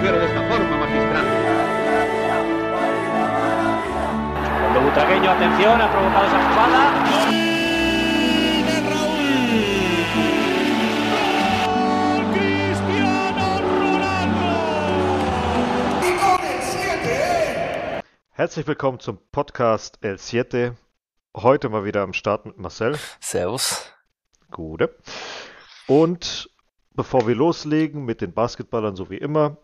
mujer de esta forma, magistral. Cuando Butragueño, atención, ha provocado esa jugada. Herzlich willkommen zum Podcast El Siete. Heute mal wieder am Start mit Marcel. Servus. Gute. Und bevor wir loslegen mit den Basketballern, so wie immer,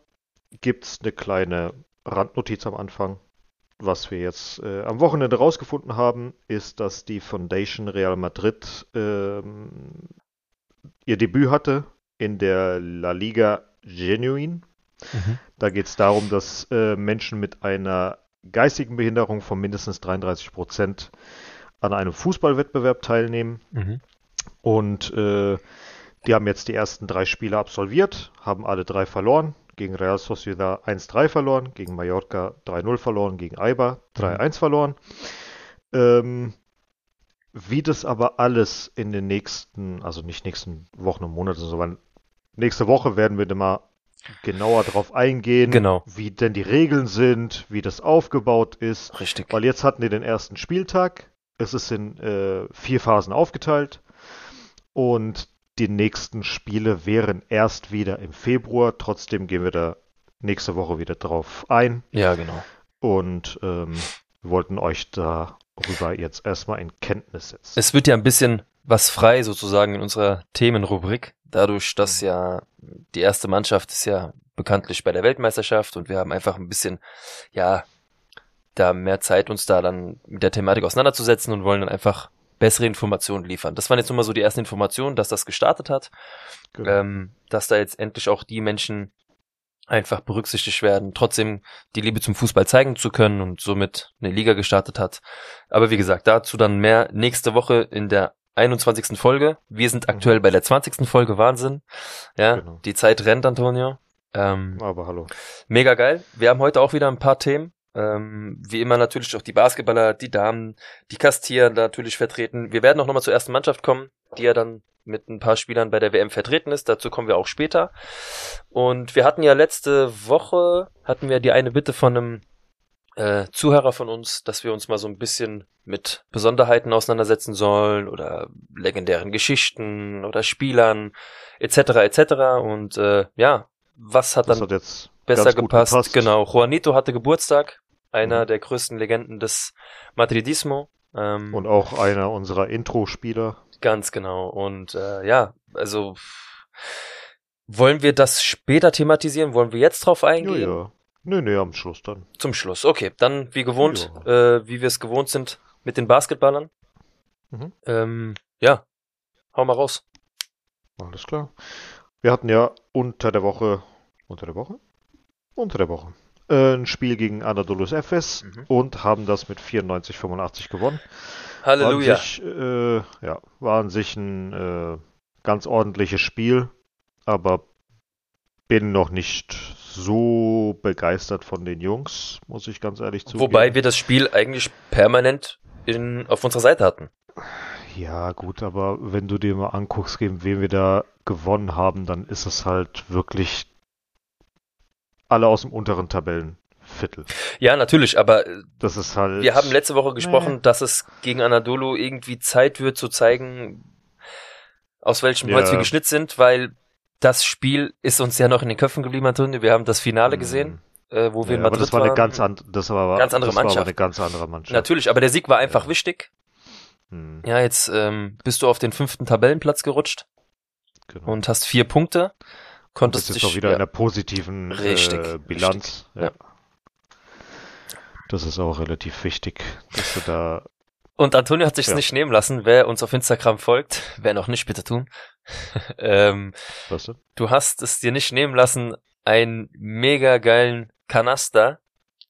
gibt es eine kleine Randnotiz am Anfang. Was wir jetzt äh, am Wochenende rausgefunden haben, ist, dass die Foundation Real Madrid ähm, ihr Debüt hatte in der La Liga Genuine. Mhm. Da geht es darum, dass äh, Menschen mit einer geistigen Behinderung von mindestens 33 Prozent an einem Fußballwettbewerb teilnehmen. Mhm. Und äh, die haben jetzt die ersten drei Spiele absolviert, haben alle drei verloren. Gegen Real Sociedad 1-3 verloren, gegen Mallorca 3-0 verloren, gegen Eibar 3-1 verloren. Ähm, wie das aber alles in den nächsten, also nicht nächsten Wochen und Monaten, sondern nächste Woche werden wir dann mal genauer drauf eingehen, Genau. wie denn die Regeln sind, wie das aufgebaut ist. Richtig. Weil jetzt hatten die den ersten Spieltag. Es ist in äh, vier Phasen aufgeteilt. Und die nächsten Spiele wären erst wieder im Februar. Trotzdem gehen wir da nächste Woche wieder drauf ein. Ja, genau. Und ähm, wir wollten euch darüber jetzt erstmal in Kenntnis setzen. Es wird ja ein bisschen was frei sozusagen in unserer Themenrubrik. Dadurch, dass ja die erste Mannschaft ist ja bekanntlich bei der Weltmeisterschaft und wir haben einfach ein bisschen, ja, da mehr Zeit, uns da dann mit der Thematik auseinanderzusetzen und wollen dann einfach bessere Informationen liefern. Das waren jetzt nur mal so die ersten Informationen, dass das gestartet hat. Genau. ähm, dass da jetzt endlich auch die Menschen einfach berücksichtigt werden, trotzdem die Liebe zum Fußball zeigen zu können und somit eine Liga gestartet hat. Aber wie gesagt, dazu dann mehr nächste Woche in der 21. Folge. Wir sind aktuell bei der 20. Folge, Wahnsinn. Ja, Genau. die Zeit rennt, Antonio. Ähm, Aber hallo. Mega geil. Wir haben heute auch wieder ein paar Themen. Ähm, wie immer natürlich auch die Basketballer, die Damen, die Kastier natürlich vertreten. Wir werden auch nochmal zur ersten Mannschaft kommen, die ja dann mit ein paar Spielern bei der WM vertreten ist. Dazu kommen wir auch später. Und wir hatten ja letzte Woche, hatten wir die eine Bitte von einem äh, Zuhörer von uns, dass wir uns mal so ein bisschen mit Besonderheiten auseinandersetzen sollen oder legendären Geschichten oder Spielern etc. etc. Und äh, ja, was hat Das dann hat besser gepasst. gepasst. Genau. Juanito hatte Geburtstag, einer Mhm. der größten Legenden des Madridismo. Ähm, Und auch einer unserer Intro-Spieler. ganz genau. Und äh, ja, also wollen wir das später thematisieren? Wollen wir jetzt drauf Ja, eingehen? ja. Nee, nee, am Schluss dann. Zum Schluss. Okay, dann wie gewohnt, äh, wie wir es gewohnt sind mit den Basketballern. Mhm. Ähm, ja, hau mal raus. Alles klar. Wir hatten ja unter der Woche, unter der Woche? Unter der Woche, ein Spiel gegen Anadolus Efes Mhm. und haben das mit 94-85 gewonnen. Halleluja. War an sich, äh, ja, war an sich ein äh, ganz ordentliches Spiel, aber bin noch nicht so begeistert von den Jungs, muss ich ganz ehrlich zugeben. Wobei wir das Spiel eigentlich permanent in, auf unserer Seite hatten. Ja, gut, aber wenn du dir mal anguckst, gegen wen wir da gewonnen haben, dann ist es halt wirklich alle aus dem unteren Tabellenviertel. Ja, natürlich, aber äh, Das ist halt. Wir haben letzte Woche gesprochen, Nee. dass es gegen Anadolu irgendwie Zeit wird zu zeigen, aus welchem Ja. Holz wir geschnitzt sind, weil das Spiel ist uns ja noch in den Köpfen geblieben, Antonio. Wir haben das Finale Mhm. gesehen, äh, wo wir ja, in aber Madrid das war eine waren. ganz, an, das war, Ganz andere das war aber Mannschaft. eine ganz andere Mannschaft. Natürlich, aber der Sieg war einfach wichtig. Hm, Ja, jetzt ähm, bist du auf den fünften Tabellenplatz gerutscht genau. und hast vier Punkte. Das Konntest ist dich auch wieder ja, in der positiven Richtig, äh, Bilanz. richtig, ja. Das ist auch relativ wichtig, dass du da. Und Antonio hat sich's Ja. nicht nehmen lassen. Wer uns auf Instagram folgt, wer noch nicht, bitte tun. ähm, Was denn? du hast es dir nicht nehmen lassen, einen mega geilen Kanaster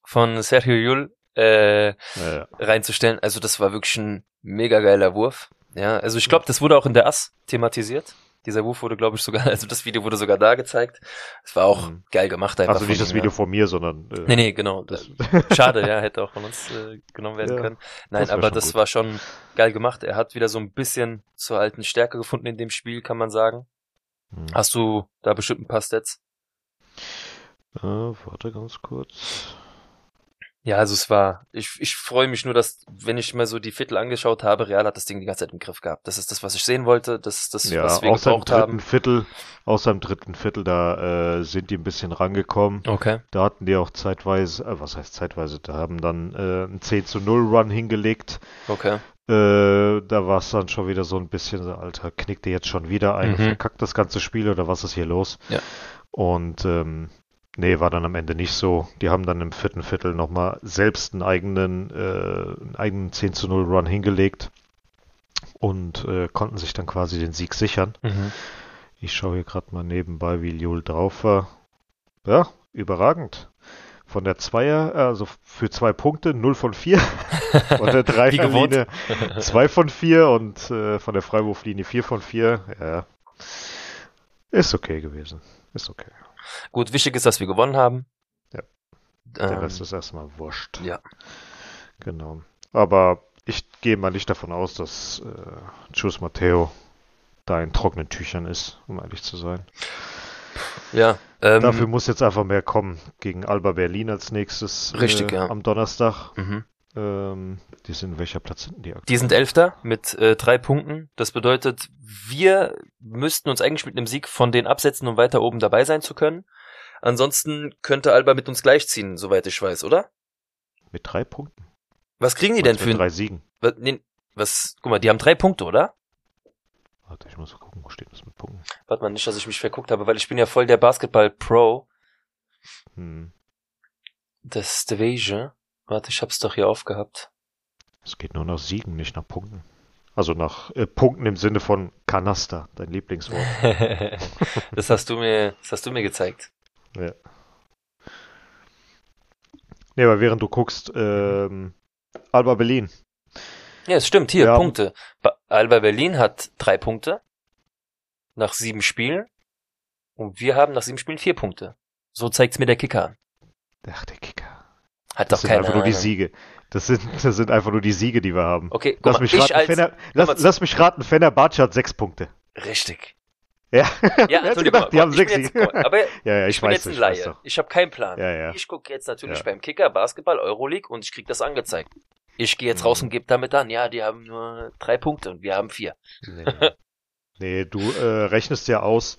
von Sergio Yul äh, ja. reinzustellen. Also das war wirklich ein mega geiler Wurf. Ja, also ich glaube, das wurde auch in der Ass thematisiert. Dieser Wurf wurde, glaube ich, sogar, also das Video wurde sogar da gezeigt. Es war auch Mhm. geil gemacht einfach. Also nicht das Video ja. von mir, sondern. Äh, Nee, nee, genau. Das, Schade, ja, hätte auch von uns äh, genommen werden Ja, können. Nein, das aber das gut. war schon geil gemacht. Er hat wieder so ein bisschen zur alten Stärke gefunden in dem Spiel, kann man sagen. Hm. Hast du da bestimmt ein paar Stats? Äh, warte ganz kurz. Ja, also es war, ich, ich freue mich nur, dass, wenn ich mir so die Viertel angeschaut habe, Real hat das Ding die ganze Zeit im Griff gehabt. Das ist das, was ich sehen wollte, das ist das, Ja, was wir seinem gebraucht dritten haben. Viertel, aus seinem dritten Viertel, da äh, sind die ein bisschen rangekommen. Okay. Da hatten die auch zeitweise, äh, was heißt zeitweise, da haben dann äh, einen 10 zu 0 Run hingelegt. Okay. Äh, da war es dann schon wieder so ein bisschen, Alter, knickt ihr jetzt schon wieder ein Mhm. verkackt das ganze Spiel oder was ist hier los? Ja. Und ähm, nee, war dann am Ende nicht so. Die haben dann im vierten Viertel nochmal selbst einen eigenen, äh, einen eigenen 10 zu 0 Run hingelegt und äh, konnten sich dann quasi den Sieg sichern. Mhm. Ich schaue hier gerade mal nebenbei, wie Jul drauf war. Ja, überragend. Von der Zweier, also für zwei Punkte, 0 von 4. Von der. Dreierlinie 2 von 4 und äh, von der Freiwurflinie 4 von 4. Ja. Ist okay gewesen. Ist okay. Gut, wichtig ist, dass wir gewonnen haben. Ja. Der Ähm, Rest ist erstmal wurscht. ja. Genau. Aber ich gehe mal nicht davon aus, dass äh, Chus Matteo da in trockenen Tüchern ist, um ehrlich zu sein. ja. Ähm, Dafür muss jetzt einfach mehr kommen. Gegen Alba Berlin als nächstes Richtig, äh, ja. am Donnerstag. mhm. Ähm, die sind, welcher Platz sind die aktuell? Die sind Elfter mit äh, drei Punkten. Das bedeutet, wir müssten uns eigentlich mit einem Sieg von denen absetzen, um weiter oben dabei sein zu können. Ansonsten könnte Alba mit uns gleichziehen, soweit ich weiß, oder? Mit drei Punkten. Was kriegen die denn für drei Siegen? was, nee, was, guck mal, die haben drei Punkte, oder? Warte, ich muss gucken, wo steht das mit Punkten? Warte mal, nicht, dass ich mich verguckt habe, weil ich bin ja voll der Basketball-Pro. Hm. Das Devage. Warte, ich hab's doch hier aufgehabt. Es geht nur nach Siegen, nicht nach Punkten. Also nach äh, Punkten im Sinne von Kanaster, dein Lieblingswort. das hast du mir, das hast du mir gezeigt. ja. Nee, aber während du guckst, ähm, Alba Berlin. Ja, es stimmt, hier, Ja. Punkte. Ba Alba Berlin hat drei Punkte. Nach sieben Spielen. Und wir haben nach sieben Spielen vier Punkte. So zeigt's mir der Kicker an. Ach, der Kicker. Hat Das doch sind keine einfach nur die Ahnung. Siege. Das sind, das sind einfach nur die Siege, die wir haben. Okay, guck Lass mal, mich ich raten, als, Fener, lass, lass mich raten, Fenerbahce hat sechs Punkte. richtig. Ja, Ja, Entschuldigung, gedacht, die haben ich sechs jetzt, Siege. aber ja, ja, ich, ich, bin weiß jetzt ein ich Laie. doch. Ich habe keinen Plan. Ja. Ich gucke jetzt natürlich beim Kicker Basketball Euroleague und ich krieg das angezeigt. Ich gehe jetzt Mhm. raus und gebe damit an, ja, die haben nur drei Punkte und wir haben vier. Nee, nee du äh, rechnest ja aus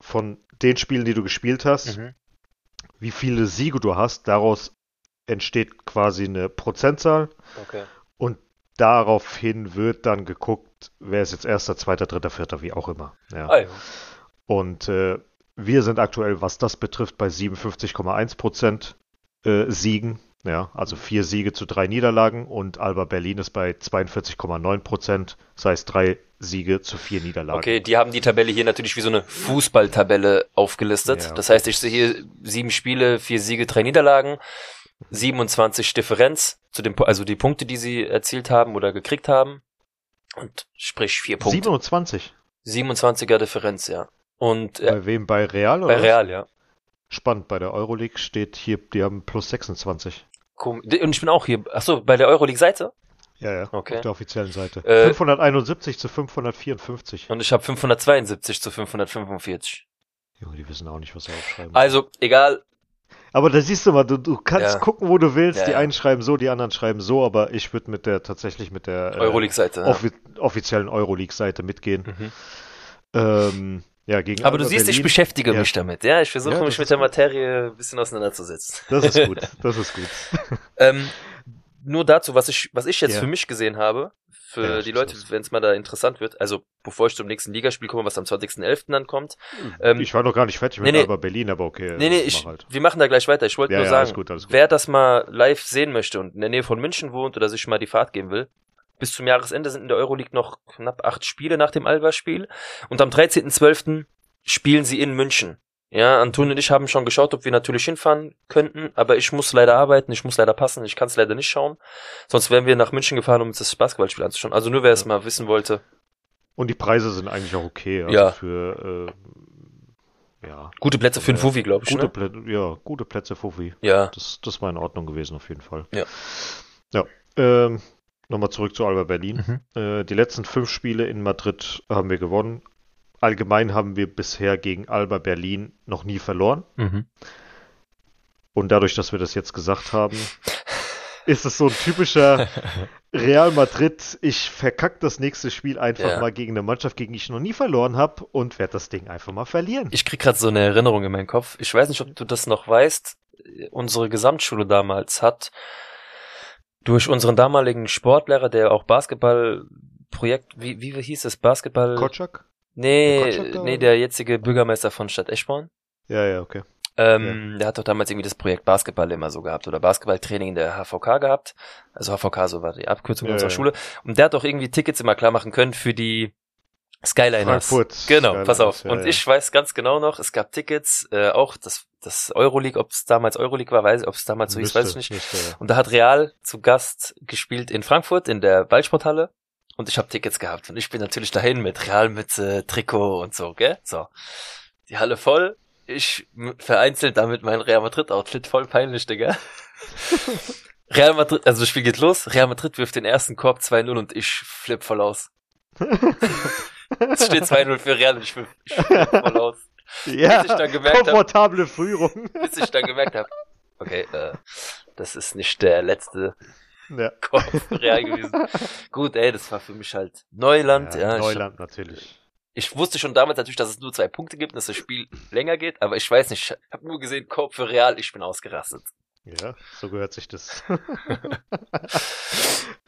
von den Spielen, die du gespielt hast, Mhm. wie viele Siege du hast. Daraus entsteht quasi eine Prozentzahl Okay. und daraufhin wird dann geguckt, wer ist jetzt erster, zweiter, dritter, vierter, wie auch immer. Ja. Ah, ja. Und äh, wir sind aktuell, was das betrifft, bei 57,1 Prozent äh, Siegen. Ja, also vier Siege zu drei Niederlagen und Alba Berlin ist bei 42,9 Prozent, das heißt drei Siege zu vier Niederlagen. Okay, die haben die Tabelle hier natürlich wie so eine Fußballtabelle aufgelistet. Ja. Das heißt, ich sehe hier sieben Spiele, vier Siege, drei Niederlagen, 27 Differenz zu Pu- also die Punkte, die sie erzielt haben oder gekriegt haben. Und sprich vier Punkte. 27. 27er Differenz, ja. Und äh, Bei wem? Bei Real oder? bei was? Real, ja. Spannend, bei der Euroleague steht hier, die haben plus 26. Kom- Und ich bin auch hier, ach so, bei der Euroleague-Seite. Ja, ja, Okay. auf der offiziellen Seite. Äh, 571 zu 554. Und ich habe 572 zu 545. Junge, die wissen auch nicht, was sie aufschreiben. Also, egal. Aber da siehst du mal, du, du kannst Ja. gucken, wo du willst. Ja, die einen schreiben so, die anderen schreiben so, aber ich würde mit der tatsächlich mit der äh, Euroleague-Seite. ja. offi offiziellen Euroleague-Seite mitgehen. Mhm. Ähm, ja, gegen Aber du siehst, ich Berlin. beschäftige Ja. mich damit. Ja, ich versuche mich mit der. Materie ein bisschen auseinanderzusetzen. Das ist gut, das ist gut. Ähm, nur dazu, was ich, was ich jetzt für mich gesehen habe, für Ja, die Leute, wenn es mal da interessant wird, also bevor ich zum nächsten Ligaspiel komme, was am 20.11. dann kommt. Ähm, ich war noch gar nicht fertig mit nee, nee. Alba Berlin, aber okay. nee, nee, ich, halt. wir machen da gleich weiter. Ich wollte Ja, nur ja, sagen, alles gut, alles gut. wer das mal live sehen möchte und in der Nähe von München wohnt oder sich mal die Fahrt geben will, bis zum Jahresende sind in der Euroleague noch knapp acht Spiele nach dem Alba-Spiel. Und am 13.12. spielen sie in München. Ja, Anton und ich haben schon geschaut, ob wir natürlich hinfahren könnten, aber ich muss leider arbeiten, ich muss leider passen, ich kann es leider nicht schauen. Sonst wären wir nach München gefahren, um uns das Basketballspiel anzuschauen. Also nur wer es mal wissen wollte. Und die Preise sind eigentlich auch okay. Also Ja. für äh, ja, Gute Plätze für den Ja, Fufi, glaube ich. gute, Ne? Plätze, ja, gute Plätze Fuffi. Ja. Das, das war in Ordnung gewesen auf jeden Fall. Ja. Ja. Ähm, Nochmal zurück zu Alba Berlin. Mhm. Äh, die letzten fünf Spiele in Madrid haben wir gewonnen. Allgemein haben wir bisher gegen Alba Berlin noch nie verloren. Mhm. Und dadurch, dass wir das jetzt gesagt haben, ist es so ein typischer Real Madrid. Ich verkack das nächste Spiel einfach Ja. mal gegen eine Mannschaft, gegen die ich noch nie verloren habe und werde das Ding einfach mal verlieren. Ich krieg gerade so eine Erinnerung in meinen Kopf. Ich weiß nicht, ob du das noch weißt. Unsere Gesamtschule damals hat durch unseren damaligen Sportlehrer, der auch Basketballprojekt, wie, wie hieß es, Basketball? Kotschak? Nee, Der nee, der jetzige Bürgermeister von Stadt Eschborn. Ja, ja, okay. Ähm, Der hat doch damals irgendwie das Projekt Basketball immer so gehabt oder Basketballtraining in der HVK gehabt. Also HVK, so war die Abkürzung Ja, unserer ja. Schule. Und der hat doch irgendwie Tickets immer klar machen können für die Skyliners. Frankfurt. Genau, Skyliners, pass auf. ja, und ja. ich weiß ganz genau noch, es gab Tickets, äh, auch das, das Euroleague, ob es damals Euroleague war, weiß ich, ob es damals so hieß, weiß ich nicht. Müsste, ja. Und da hat Real zu Gast gespielt in Frankfurt in der Ballsporthalle. Und ich habe Tickets gehabt. Und ich bin natürlich dahin mit Real mit äh, Trikot und so, gell? So. Die Halle voll. Ich vereinzelt damit mein Real Madrid Outfit. Voll peinlich, Digga. Real Madrid, also das Spiel geht los. Real Madrid wirft den ersten Korb 2-0 und ich flipp voll aus. Es steht 2-0 für Real und ich flipp, ich flipp voll aus. ja, Bis ich dann gemerkt hab- komfortable Führung. Bis ich dann gemerkt habe, okay, äh, das ist nicht der letzte ja. Für Real gewesen. Gut, ey, das war für mich halt Neuland. Ja, ich, Neuland natürlich. ich wusste schon damals natürlich, dass es nur zwei Punkte gibt, dass das Spiel länger geht, aber ich weiß nicht, ich habe nur gesehen, Korb für Real, ich bin ausgerastet. Ja, so gehört sich das.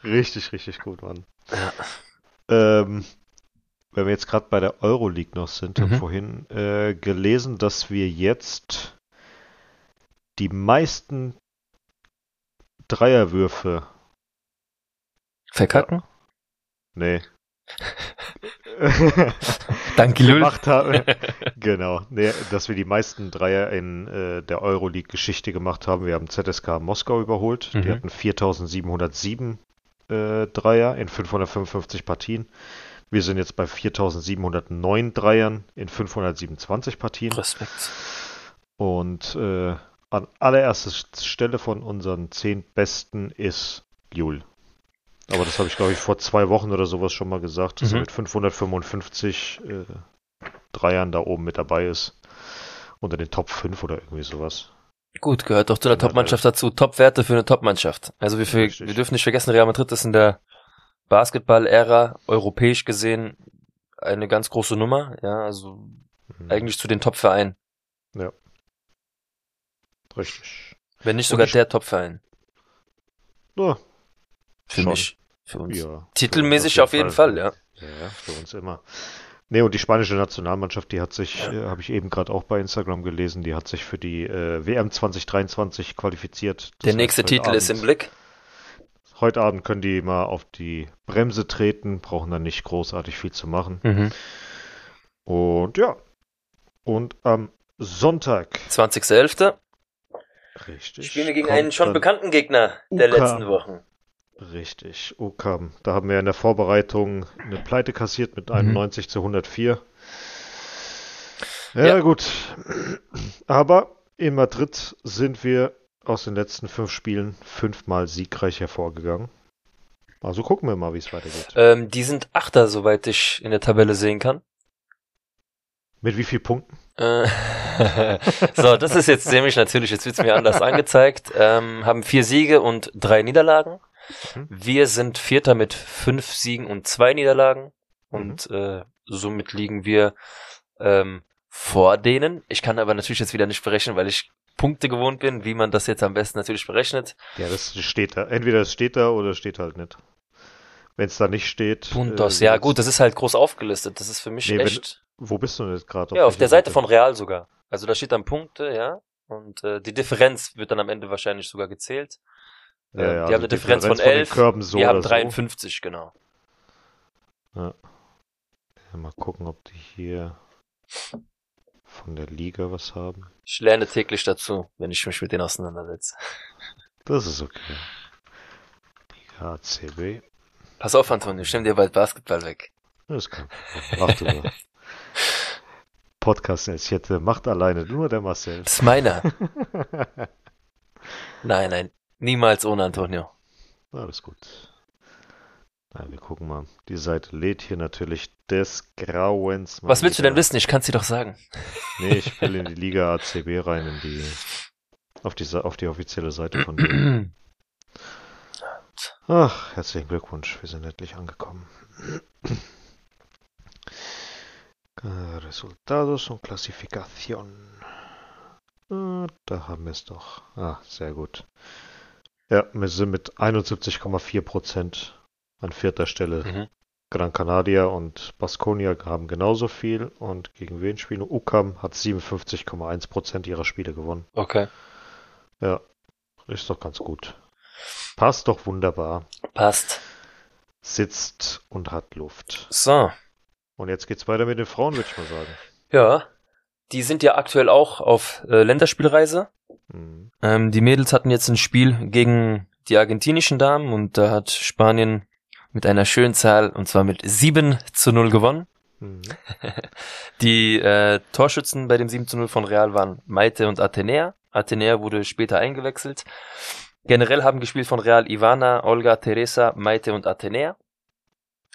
richtig, richtig gut, Mann. Ja. Ähm, wenn wir jetzt gerade bei der Euroleague noch sind, habe Mhm. vorhin äh, gelesen, dass wir jetzt die meisten Dreierwürfe, Verkacken? nee, Danke, Lül. gemacht haben. genau, nee, dass wir die meisten Dreier in äh, der Euroleague-Geschichte gemacht haben. Wir haben ZSK Moskau überholt. Die Mhm. hatten 4707 äh, Dreier in 555 Partien. Wir sind jetzt bei 4709 Dreiern in 527 Partien. Respekt. Und äh, an allererster Stelle von unseren zehn Besten ist Jul. Aber das habe ich, glaube ich, vor zwei Wochen oder sowas schon mal gesagt, dass er Mhm. mit 555 äh, Dreiern da oben mit dabei ist. Unter den Top 5 oder irgendwie sowas. Gut, gehört doch zu einer Ja, Top-Mannschaft dazu. Top-Werte für eine Top-Mannschaft. Also wir, Richtig. wir dürfen nicht vergessen, Real Madrid ist in der Basketball-Ära europäisch gesehen eine ganz große Nummer. Ja, also Mhm. eigentlich zu den Top-Vereinen. Richtig. Wenn nicht sogar ich- der Top-Verein. Ja, Für Schon. mich. Für uns. ja. Titelmäßig Für uns auf jeden Fall, ja. Ja, ja, für uns immer. Nee, und die spanische Nationalmannschaft, die hat sich, äh, habe ich eben gerade auch bei Instagram gelesen, die hat sich für die äh, WM 2023 qualifiziert. Das Der nächste Titel ist im Abend- Blick. Heute Abend können die mal auf die Bremse treten, brauchen dann nicht großartig viel zu machen. Mhm. Und ja. Und am Sonntag. 20.11. Richtig. Spielen wir gegen einen schon bekannten Gegner der UK. letzten Wochen. Richtig, UCAM. Da haben wir in der Vorbereitung eine Pleite kassiert mit 91 zu 104. Ja, Ja. gut. Aber in Madrid sind wir aus den letzten fünf Spielen fünfmal siegreich hervorgegangen. Also gucken wir mal, wie es weitergeht. Ähm, die sind Achter, soweit ich in der Tabelle sehen kann. Mit wie vielen Punkten? Äh, so, das ist jetzt nämlich natürlich, jetzt wird's mir anders angezeigt. Ähm, haben vier Siege und drei Niederlagen. Mhm. Wir sind Vierter mit fünf Siegen und zwei Niederlagen. Und äh, somit liegen wir ähm, vor denen. Ich kann aber natürlich jetzt wieder nicht berechnen, weil ich Punkte gewohnt bin, wie man das jetzt am besten natürlich berechnet. Ja, das steht da. Entweder es steht da oder es steht halt nicht. Wenn es da nicht steht. Puntos, äh, ja gut, das ist halt groß aufgelistet. Das ist für mich Nee, echt. Wo bist du denn jetzt gerade? Ja, auf der Seite von Real sogar. Also da steht dann Punkte, ja. Und äh, die Differenz wird dann am Ende wahrscheinlich sogar gezählt. Ja, Äh, ja, die also haben eine Differenz von den 11. Körben so wir haben oder so. 53, genau. Ja, Mal gucken, ob die hier von der Liga was haben. Ich lerne täglich dazu, wenn ich mich mit denen auseinandersetze. Das ist okay. Liga ACB. Pass auf, Antonio, ich nehm dir bald Basketball weg. Das Problem. Mach du mal. Podcast jetzt hätte macht alleine nur der Marcel. Das ist meiner. Nein, nein, niemals ohne Antonio. Alles gut. Na, wir gucken mal. Die Seite lädt hier natürlich des Grauens. Was willst du denn wieder. wissen? Ich kann's dir doch sagen. Nee, ich will in die Liga ACB rein, in die Auf die, auf die offizielle Seite von denen. Ach, herzlichen Glückwunsch, wir sind endlich angekommen. Resultados und Klassifikation. Ah, da haben wir es doch. Ah, sehr gut. Ja, wir sind mit 71,4% an vierter Stelle. Mhm. Gran Canaria und Baskonia haben genauso viel und gegen wen spielen? UCAM hat 57,1% ihrer Spiele gewonnen. Okay. Ja, ist doch ganz gut. Passt doch wunderbar. Passt. Sitzt und hat Luft. So. Und jetzt geht's weiter mit den Frauen, würde ich mal sagen. Ja, die sind ja aktuell auch auf äh, Länderspielreise. Mhm. Ähm, die Mädels hatten jetzt ein Spiel gegen die argentinischen Damen und da hat Spanien mit einer schönen Zahl und zwar mit 7 zu 0 gewonnen. Mhm. Die äh, Torschützen bei dem 7 zu 0 von Real waren Maite und Athenea. Athenea wurde später eingewechselt. Generell haben gespielt von Real Ivana, Olga, Teresa, Maite und Athenea.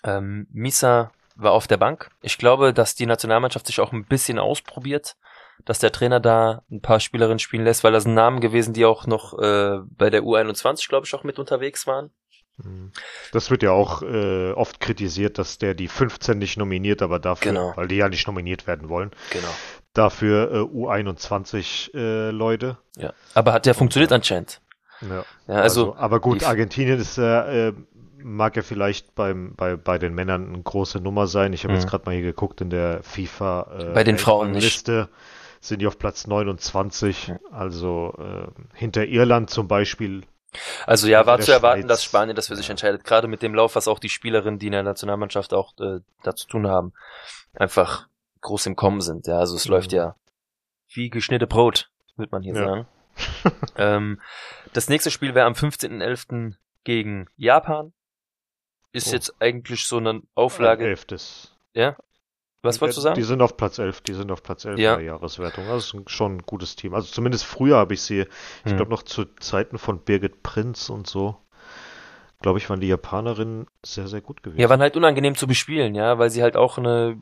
Ähm, Misa war auf der Bank. Ich glaube, dass die Nationalmannschaft sich auch ein bisschen ausprobiert, dass der Trainer da ein paar Spielerinnen spielen lässt, weil das sind Namen gewesen, die auch noch äh, bei der U21, glaube ich, auch mit unterwegs waren. Mhm. Das wird ja auch äh, oft kritisiert, dass der die 15 nicht nominiert, aber dafür, genau. weil die ja nicht nominiert werden wollen. Genau. Dafür äh, U21 äh, Leute. Ja. Aber hat der funktioniert anscheinend. Ja. ja also, also, aber gut, Argentinien ist äh, mag ja vielleicht beim, bei, bei den Männern eine große Nummer sein. Ich habe mhm. jetzt gerade mal hier geguckt in der FIFA äh, bei den Frauen Liste sind die auf Platz 29, mhm. also äh, hinter Irland zum Beispiel also ja, war zu erwarten, Schweiz. dass Spanien das für sich entscheidet. Gerade mit dem Lauf, was auch die Spielerinnen, die in der Nationalmannschaft auch äh, dazu tun haben, einfach groß im Kommen sind. Ja, also es mhm. läuft ja wie geschnitte Brot, würde man hier ja. sagen. ähm, das nächste Spiel wäre am 15.11. gegen Japan. Ist oh. jetzt eigentlich so eine Auflage. Elftes. Ja? Was wolltest du sagen? Die sind auf Platz 11, die sind auf Platz 11 ja. der Jahreswertung. Also ist schon ein gutes Team. Also zumindest früher habe ich sie, ich hm. glaube noch zu Zeiten von Birgit Prinz und so, glaube ich, waren die Japanerinnen sehr, sehr gut gewesen. Ja, waren halt unangenehm zu bespielen, ja, weil sie halt auch eine,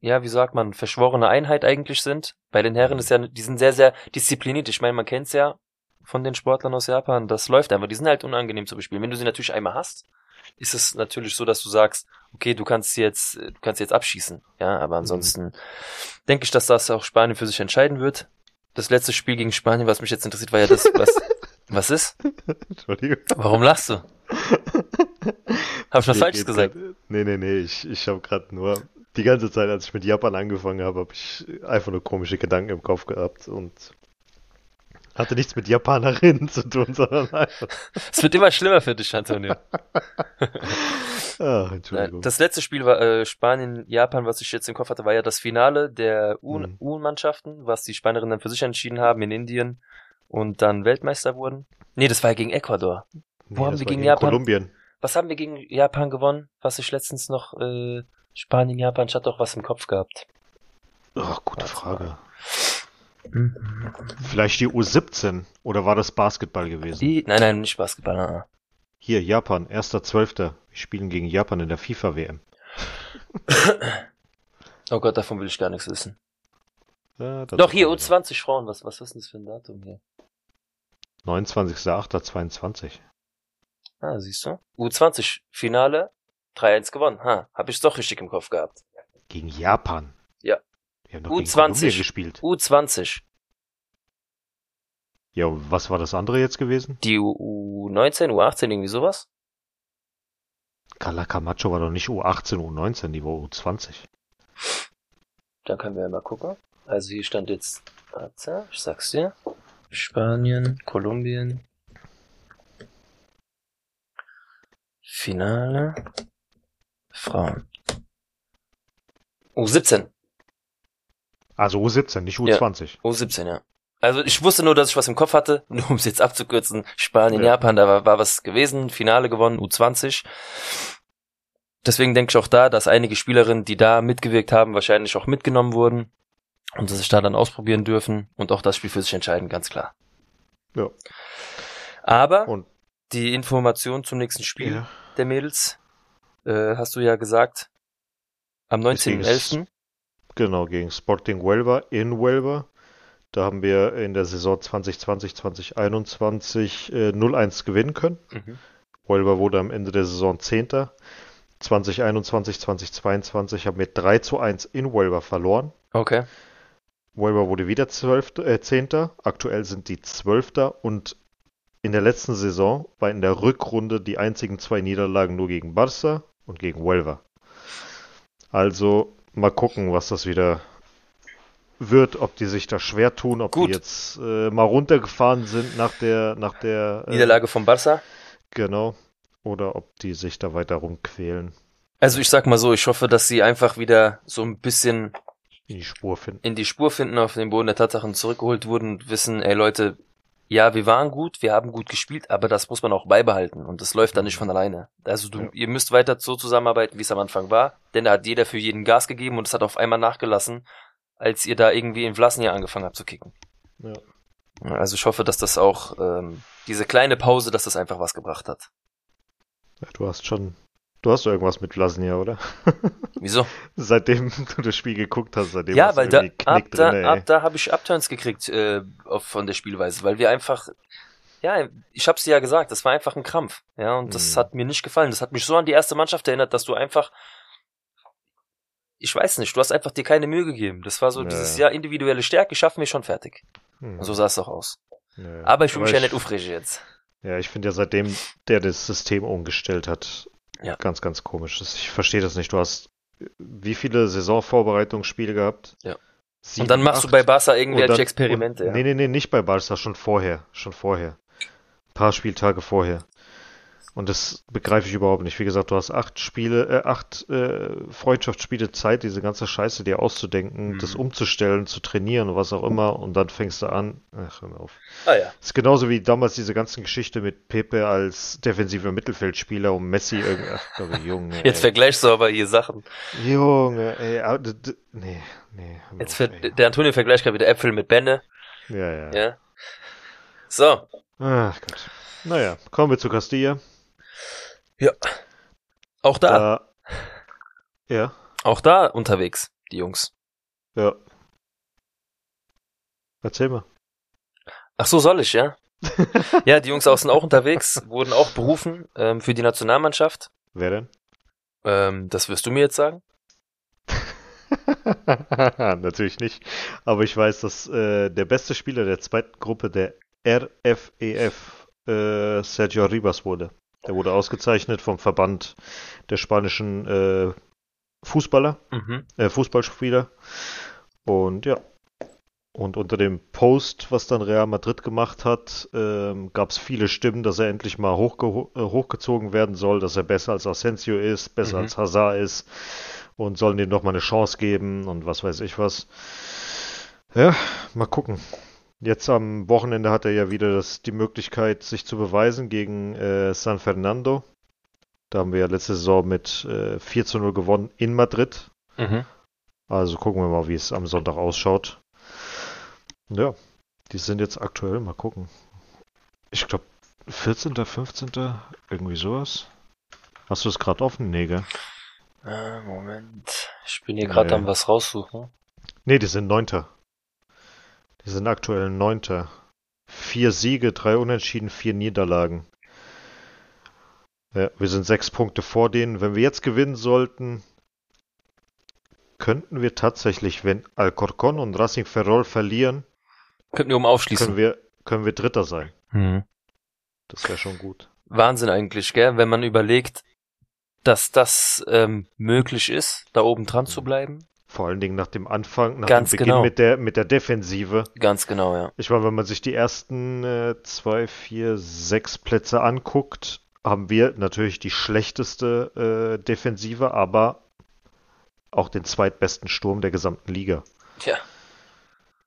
ja, wie sagt man, verschworene Einheit eigentlich sind. Bei den Herren ist ja, die sind sehr, sehr diszipliniert. Ich meine, man kennt's ja von den Sportlern aus Japan. Das läuft einfach. Die sind halt unangenehm zu bespielen. Wenn du sie natürlich einmal hast, ist es natürlich so, dass du sagst, okay, du kannst jetzt, du kannst jetzt abschießen. Ja, aber mhm. ansonsten mhm. denke ich, dass das auch Spanien für sich entscheiden wird. Das letzte Spiel gegen Spanien, was mich jetzt interessiert, war ja das, was, was ist? Entschuldigung. Warum lachst du? Hab ich was Falsches gesagt? Grad, nee, nee, nee, ich, ich habe gerade nur die ganze Zeit, als ich mit Japan angefangen habe, habe ich einfach nur komische Gedanken im Kopf gehabt und hatte nichts mit Japanerinnen zu tun, sondern einfach. Es wird immer schlimmer für dich, Antonio. Ach, Entschuldigung. Das letzte Spiel war äh, Spanien, Japan, was ich jetzt im Kopf hatte, war ja das Finale der hm. U-Mannschaften, was die Spanierinnen dann für sich entschieden haben in Indien und dann Weltmeister wurden. Nee, das war ja gegen Ecuador. Wo nee, haben wir gegen, gegen Japan? Kolumbien. Was haben wir gegen Japan gewonnen? Was ich letztens noch äh, Spanien, Japan, ich hatte doch was im Kopf gehabt. Ach, gute Frage. Mhm. Vielleicht die U17 oder war das Basketball gewesen? Die, nein, nein, nicht Basketball. Nein. Hier, Japan, 1.12. Wir spielen gegen Japan in der FIFA-WM. oh Gott, davon will ich gar nichts wissen. Ja, Doch, hier, U20 Frauen, was, was ist denn das für ein Datum hier? 29.08.22. Ah, siehst du? U20 Finale, 3-1 gewonnen. Ha, hab ich's doch richtig im Kopf gehabt. Gegen Japan? Ja. Wir haben doch U20 gespielt. U20. Ja, was war das andere jetzt gewesen? Die U19, U18, irgendwie sowas? Carla Camacho war doch nicht U18, U19, die war U20. Da können wir ja mal gucken. Also hier stand jetzt, warte, ich sag's dir. Spanien, Kolumbien. Finale. Frauen. U17. Also U17, nicht U20. Ja, U17, ja. Also ich wusste nur, dass ich was im Kopf hatte, nur um es jetzt abzukürzen. Spanien, ja. Japan, da war, war was gewesen, Finale gewonnen, U20. Deswegen denke ich auch da, dass einige Spielerinnen, die da mitgewirkt haben, wahrscheinlich auch mitgenommen wurden und sich da dann ausprobieren dürfen und auch das Spiel für sich entscheiden, ganz klar. Ja. Aber und? die Information zum nächsten Spiel ja. der Mädels, äh, hast du ja gesagt, am 19.11. Genau, gegen Sporting Huelva in Huelva. Da haben wir in der Saison 2020, 2021 äh, 0-1 gewinnen können. Mhm. Huelva wurde am Ende der Saison 10. 2021, 2022 haben wir 3 zu 1 in Huelva verloren. Okay. Huelva wurde wieder 12., äh, 10. Aktuell sind die 12. und in der letzten Saison war in der Rückrunde die einzigen zwei Niederlagen nur gegen Barça und gegen Huelva. Also mal gucken, was das wieder wird, ob die sich da schwer tun, ob Gut. die jetzt äh, mal runtergefahren sind nach der nach der äh, Niederlage von Barca. Genau. Oder ob die sich da weiter rumquälen, Also ich sag mal so, ich hoffe, dass sie einfach wieder so ein bisschen in die Spur finden. in die Spur finden, auf den Boden der Tatsachen zurückgeholt wurden und wissen, ey Leute, ja, wir waren gut, wir haben gut gespielt, aber das muss man auch beibehalten und das läuft dann nicht von alleine. Also du, Ja. ihr müsst weiter so zusammenarbeiten, wie es am Anfang war, denn da hat jeder für jeden Gas gegeben und es hat auf einmal nachgelassen, als ihr da irgendwie in Vlasnia angefangen habt zu kicken. Ja. Also ich hoffe, dass das auch ähm, diese kleine Pause, dass das einfach was gebracht hat. Ja, du hast schon, du hast irgendwas mit Vlasnia, oder? Wieso? Seitdem du das Spiel geguckt hast, seitdem ja, weil da, ab Knick da, drin, ey. ab da habe ich Upturns gekriegt äh, von der Spielweise, weil wir einfach, ja, ich hab's dir ja gesagt, das war einfach ein Krampf, ja, und das Mhm. hat mir nicht gefallen. Das hat mich so an die erste Mannschaft erinnert, dass du einfach, ich weiß nicht, du hast einfach dir keine Mühe gegeben. Das war so Ja, dieses, ja. ja, individuelle Stärke, schaffen wir schon fertig. Hm. So sah es doch aus. Ja. Aber ich fühle mich ja ich- nicht aufregig jetzt. Ja, ich finde ja seitdem der das System umgestellt hat, Ja. ganz, ganz komisch. Ich verstehe das nicht. Du hast äh, wie viele Saisonvorbereitungsspiele gehabt? Ja. Sieben, und dann machst du acht? bei Barca irgendwelche dann- Experimente, und, ja. Nee, nee, nee, nicht bei Barca, schon vorher. Schon vorher. Ein paar Spieltage vorher. Und das begreife ich überhaupt nicht. Wie gesagt, du hast acht Spiele, äh, acht äh, Freundschaftsspiele Zeit, diese ganze Scheiße dir auszudenken, Mhm. das umzustellen, zu trainieren und was auch immer. Und dann fängst du an. Ach, hör mir auf. Ah ja. Das ist genauso wie damals diese ganzen Geschichte mit Pepe als defensiver Mittelfeldspieler und Messi irgendwie. Ach, aber Junge. Jetzt ey. vergleichst du aber hier Sachen. Junge, ey. Nee, nee. Jetzt auf, ey. der Antonio vergleicht gerade wieder Äpfel mit Benne, Ja, ja. ja. So, Ach Gott. Naja, kommen wir zu Castilla. Auch da, Da, ja, auch da unterwegs, die Jungs. ja. Erzähl mal. Ach so, soll ich, ja? ja, die Jungs außen auch unterwegs, wurden auch berufen ähm, für die Nationalmannschaft. Wer denn? Ähm, das wirst du mir jetzt sagen? Natürlich nicht. Aber ich weiß, dass äh, der beste Spieler der zweiten Gruppe der RFEF äh, Sergio Ribas wurde. Der wurde ausgezeichnet vom Verband der spanischen äh, Fußballer, Mhm. äh, Fußballspieler. Und ja. Und unter dem Post, was dann Real Madrid gemacht hat, ähm, gab es viele Stimmen, dass er endlich mal hochgeho äh, hochgezogen werden soll, dass er besser als Asensio ist, besser Mhm. als Hazard ist und sollen dem noch mal eine Chance geben und was weiß ich was. Ja, mal gucken. Jetzt am Wochenende hat er ja wieder das, die Möglichkeit, sich zu beweisen gegen äh, San Fernando. Da haben wir ja letzte Saison mit äh, 4 zu 0 gewonnen in Madrid. Mhm. Also gucken wir mal, wie es am Sonntag ausschaut. Ja, die sind jetzt aktuell, mal gucken. Ich glaube 14., 15., irgendwie sowas. Hast du es gerade offen? Nee, gell? Äh, Moment. Ich bin hier gerade Nee. am was raussuchen. Nee, die sind Neunter. Die sind aktuell Neunter. Vier Siege, drei Unentschieden, vier Niederlagen. Ja, wir sind sechs Punkte vor denen. Wenn wir jetzt gewinnen sollten, könnten wir tatsächlich, wenn Alcorcon und Racing Ferrol verlieren, Könnten wir um aufschließen. können wir, können wir Dritter sein. Mhm. Das wäre schon gut. Wahnsinn eigentlich, gell? Wenn man überlegt, dass das ähm, möglich ist, da oben dran zu bleiben. Vor allen Dingen nach dem Anfang, nach Ganz dem Beginn genau. mit der, mit der Defensive. Ganz genau, ja. Ich meine, wenn man sich die ersten äh, zwei, vier, sechs Plätze anguckt, haben wir natürlich die schlechteste äh, Defensive, aber auch den zweitbesten Sturm der gesamten Liga. Tja.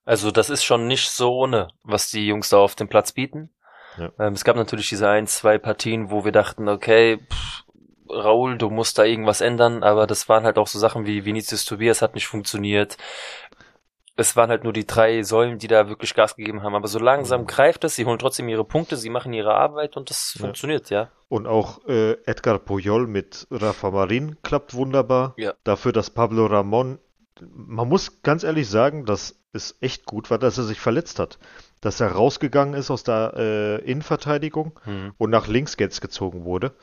Also das ist schon nicht so ohne, was die Jungs da auf dem Platz bieten. Ja. Ähm, es gab natürlich diese ein, zwei Partien, wo wir dachten, okay, pff, Raul, du musst da irgendwas ändern, aber das waren halt auch so Sachen wie Vinicius Tobias hat nicht funktioniert. Es waren halt nur die drei Säulen, die da wirklich Gas gegeben haben. Aber so langsam Mhm. greift es, sie holen trotzdem ihre Punkte, sie machen ihre Arbeit und das Ja. funktioniert, ja. Und auch äh, Edgar Puyol mit Rafa Marin klappt wunderbar. Ja. Dafür, dass Pablo Ramon man muss ganz ehrlich sagen, dass es echt gut war, dass er sich verletzt hat. Dass er rausgegangen ist aus der äh, Innenverteidigung Hm. und nach links jetzt gezogen wurde.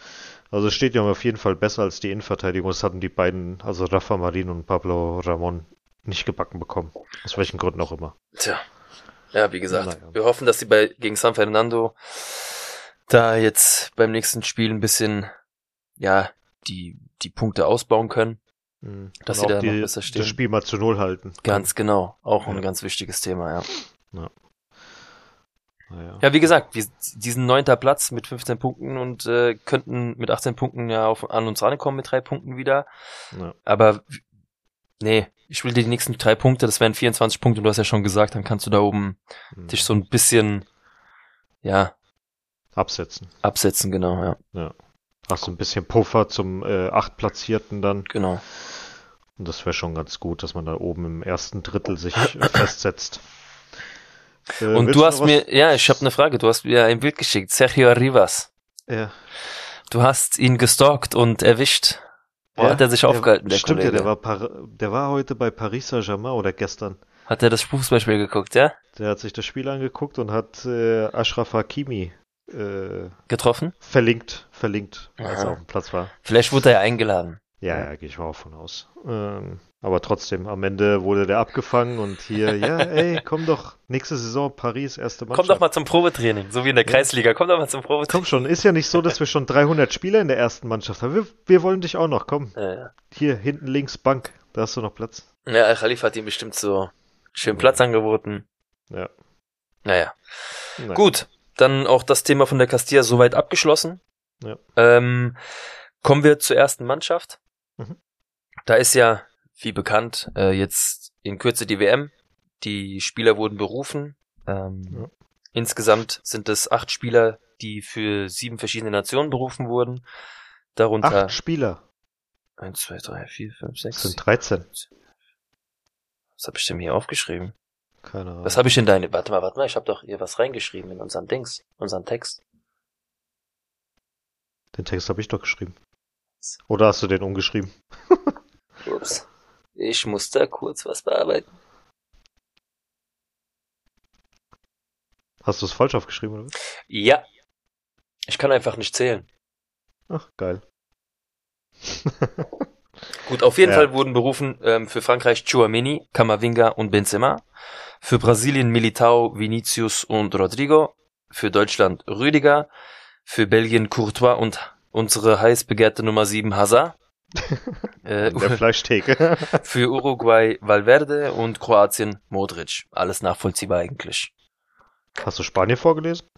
Also es steht ja auf jeden Fall besser als die Innenverteidigung. Das hatten die beiden, also Rafa Marin und Pablo Ramon, nicht gebacken bekommen. Aus welchen Gründen auch immer. Tja. Ja, wie gesagt, Naja. wir hoffen, dass sie bei gegen San Fernando da jetzt beim nächsten Spiel ein bisschen, ja, die, die Punkte ausbauen können. Mhm. Dass Und sie da noch die, besser stehen. das Spiel mal zu Null halten. Ganz genau. Auch ein Ja. ganz wichtiges Thema, ja. Naja. Ja, wie gesagt, wir, diesen neunter Platz mit 15 Punkten und äh, könnten mit 18 Punkten ja auf, an uns rankommen mit drei Punkten wieder. Ja. Aber nee, ich will dir die nächsten drei Punkte, das wären 24 Punkte und du hast ja schon gesagt, dann kannst du da oben Mhm. dich so ein bisschen, ja, Absetzen. absetzen, genau, ja, Hast du ein bisschen Puffer zum äh, Achtplatzierten dann. genau. Und das wäre schon ganz gut, dass man da oben im ersten Drittel sich äh, festsetzt. Äh, Und du hast mir, ja, ich habe eine Frage, du hast mir ein Bild geschickt, Sergio Rivas. Ja, Du hast ihn gestalkt und erwischt. Wo Ja, hat er sich der- aufgehalten, der Stimmt Kollege? ja, der war, Par der war heute bei Paris Saint-Germain oder gestern. Hat er das Fußballspiel geguckt, ja? Der hat sich das Spiel angeguckt und hat äh, Ashraf Hakimi äh, Getroffen? verlinkt, verlinkt, als er auf dem Platz war. Vielleicht wurde er ja eingeladen. Ja, ja, gehe ich mal auch von aus. Ähm, aber trotzdem, am Ende wurde der abgefangen und hier, ja, ey, komm doch, nächste Saison Paris, erste Mannschaft. Komm doch mal zum Probetraining, so wie in der Kreisliga. Komm doch mal zum Probetraining. Komm schon, ist ja nicht so, dass wir schon 300 Spieler in der ersten Mannschaft haben. Wir, wir wollen dich auch noch, komm. Ja, Hier, hinten links, Bank, da hast du noch Platz. ja, Al Khalif hat ihm bestimmt so schön Platz angeboten. Ja. Naja, Nein. gut. Dann auch das Thema von der Castilla soweit abgeschlossen. Ja. Ähm, kommen wir zur ersten Mannschaft. Mhm. Da ist ja, wie bekannt, äh, jetzt in Kürze die WM. Die Spieler wurden berufen. Ähm, Ja. Insgesamt sind es acht Spieler, die für sieben verschiedene Nationen berufen wurden. Darunter Acht Spieler, eins, zwei, drei, vier, fünf, das sechs. sind 13. Was habe ich denn hier aufgeschrieben? Keine Ahnung. Was habe ich in deine? Warte mal, warte mal, ich habe doch hier was reingeschrieben in unseren Dings, unseren Text. Den Text habe ich doch geschrieben. Oder hast du den umgeschrieben? Ups. Ich muss da kurz was bearbeiten. Hast du es falsch aufgeschrieben, oder? was? Ja. Ich kann einfach nicht zählen. Ach, geil. Gut, auf jeden Ja. Fall wurden berufen ähm, für Frankreich Chouameni, Camavinga und Benzema. Für Brasilien Militao, Vinicius und Rodrigo. Für Deutschland Rüdiger. Für Belgien Courtois und unsere heiß begehrte Nummer 7 Hazard. äh, der Fleischtheke. für Uruguay Valverde und Kroatien Modric. Alles nachvollziehbar eigentlich. Hast du Spanien vorgelesen?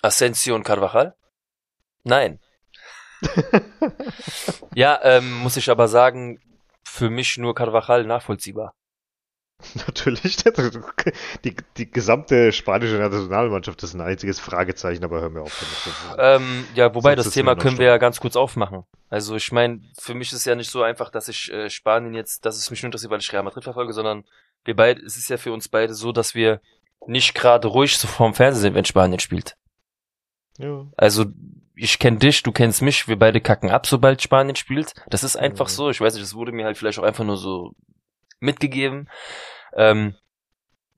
Asensio und Carvajal? Nein. ja, ähm, muss ich aber sagen, für mich nur Carvajal nachvollziehbar. Natürlich. Die, die gesamte spanische Nationalmannschaft ist ein einziges Fragezeichen, aber hör mir auf. Ähm, ja, wobei Sonst das Thema können wir ja ganz kurz aufmachen. Also ich meine, für mich ist es ja nicht so einfach, dass ich äh, Spanien jetzt, dass es mich nur interessiert, weil ich Real Madrid verfolge, sondern wir beide, es ist ja für uns beide so, dass wir nicht gerade ruhig so vorm Fernsehen sind, wenn Spanien spielt. Ja. Also ich kenne dich, du kennst mich, wir beide kacken ab, sobald Spanien spielt. Das ist einfach Mhm. so. Ich weiß nicht, das wurde mir halt vielleicht auch einfach nur so mitgegeben. Ähm,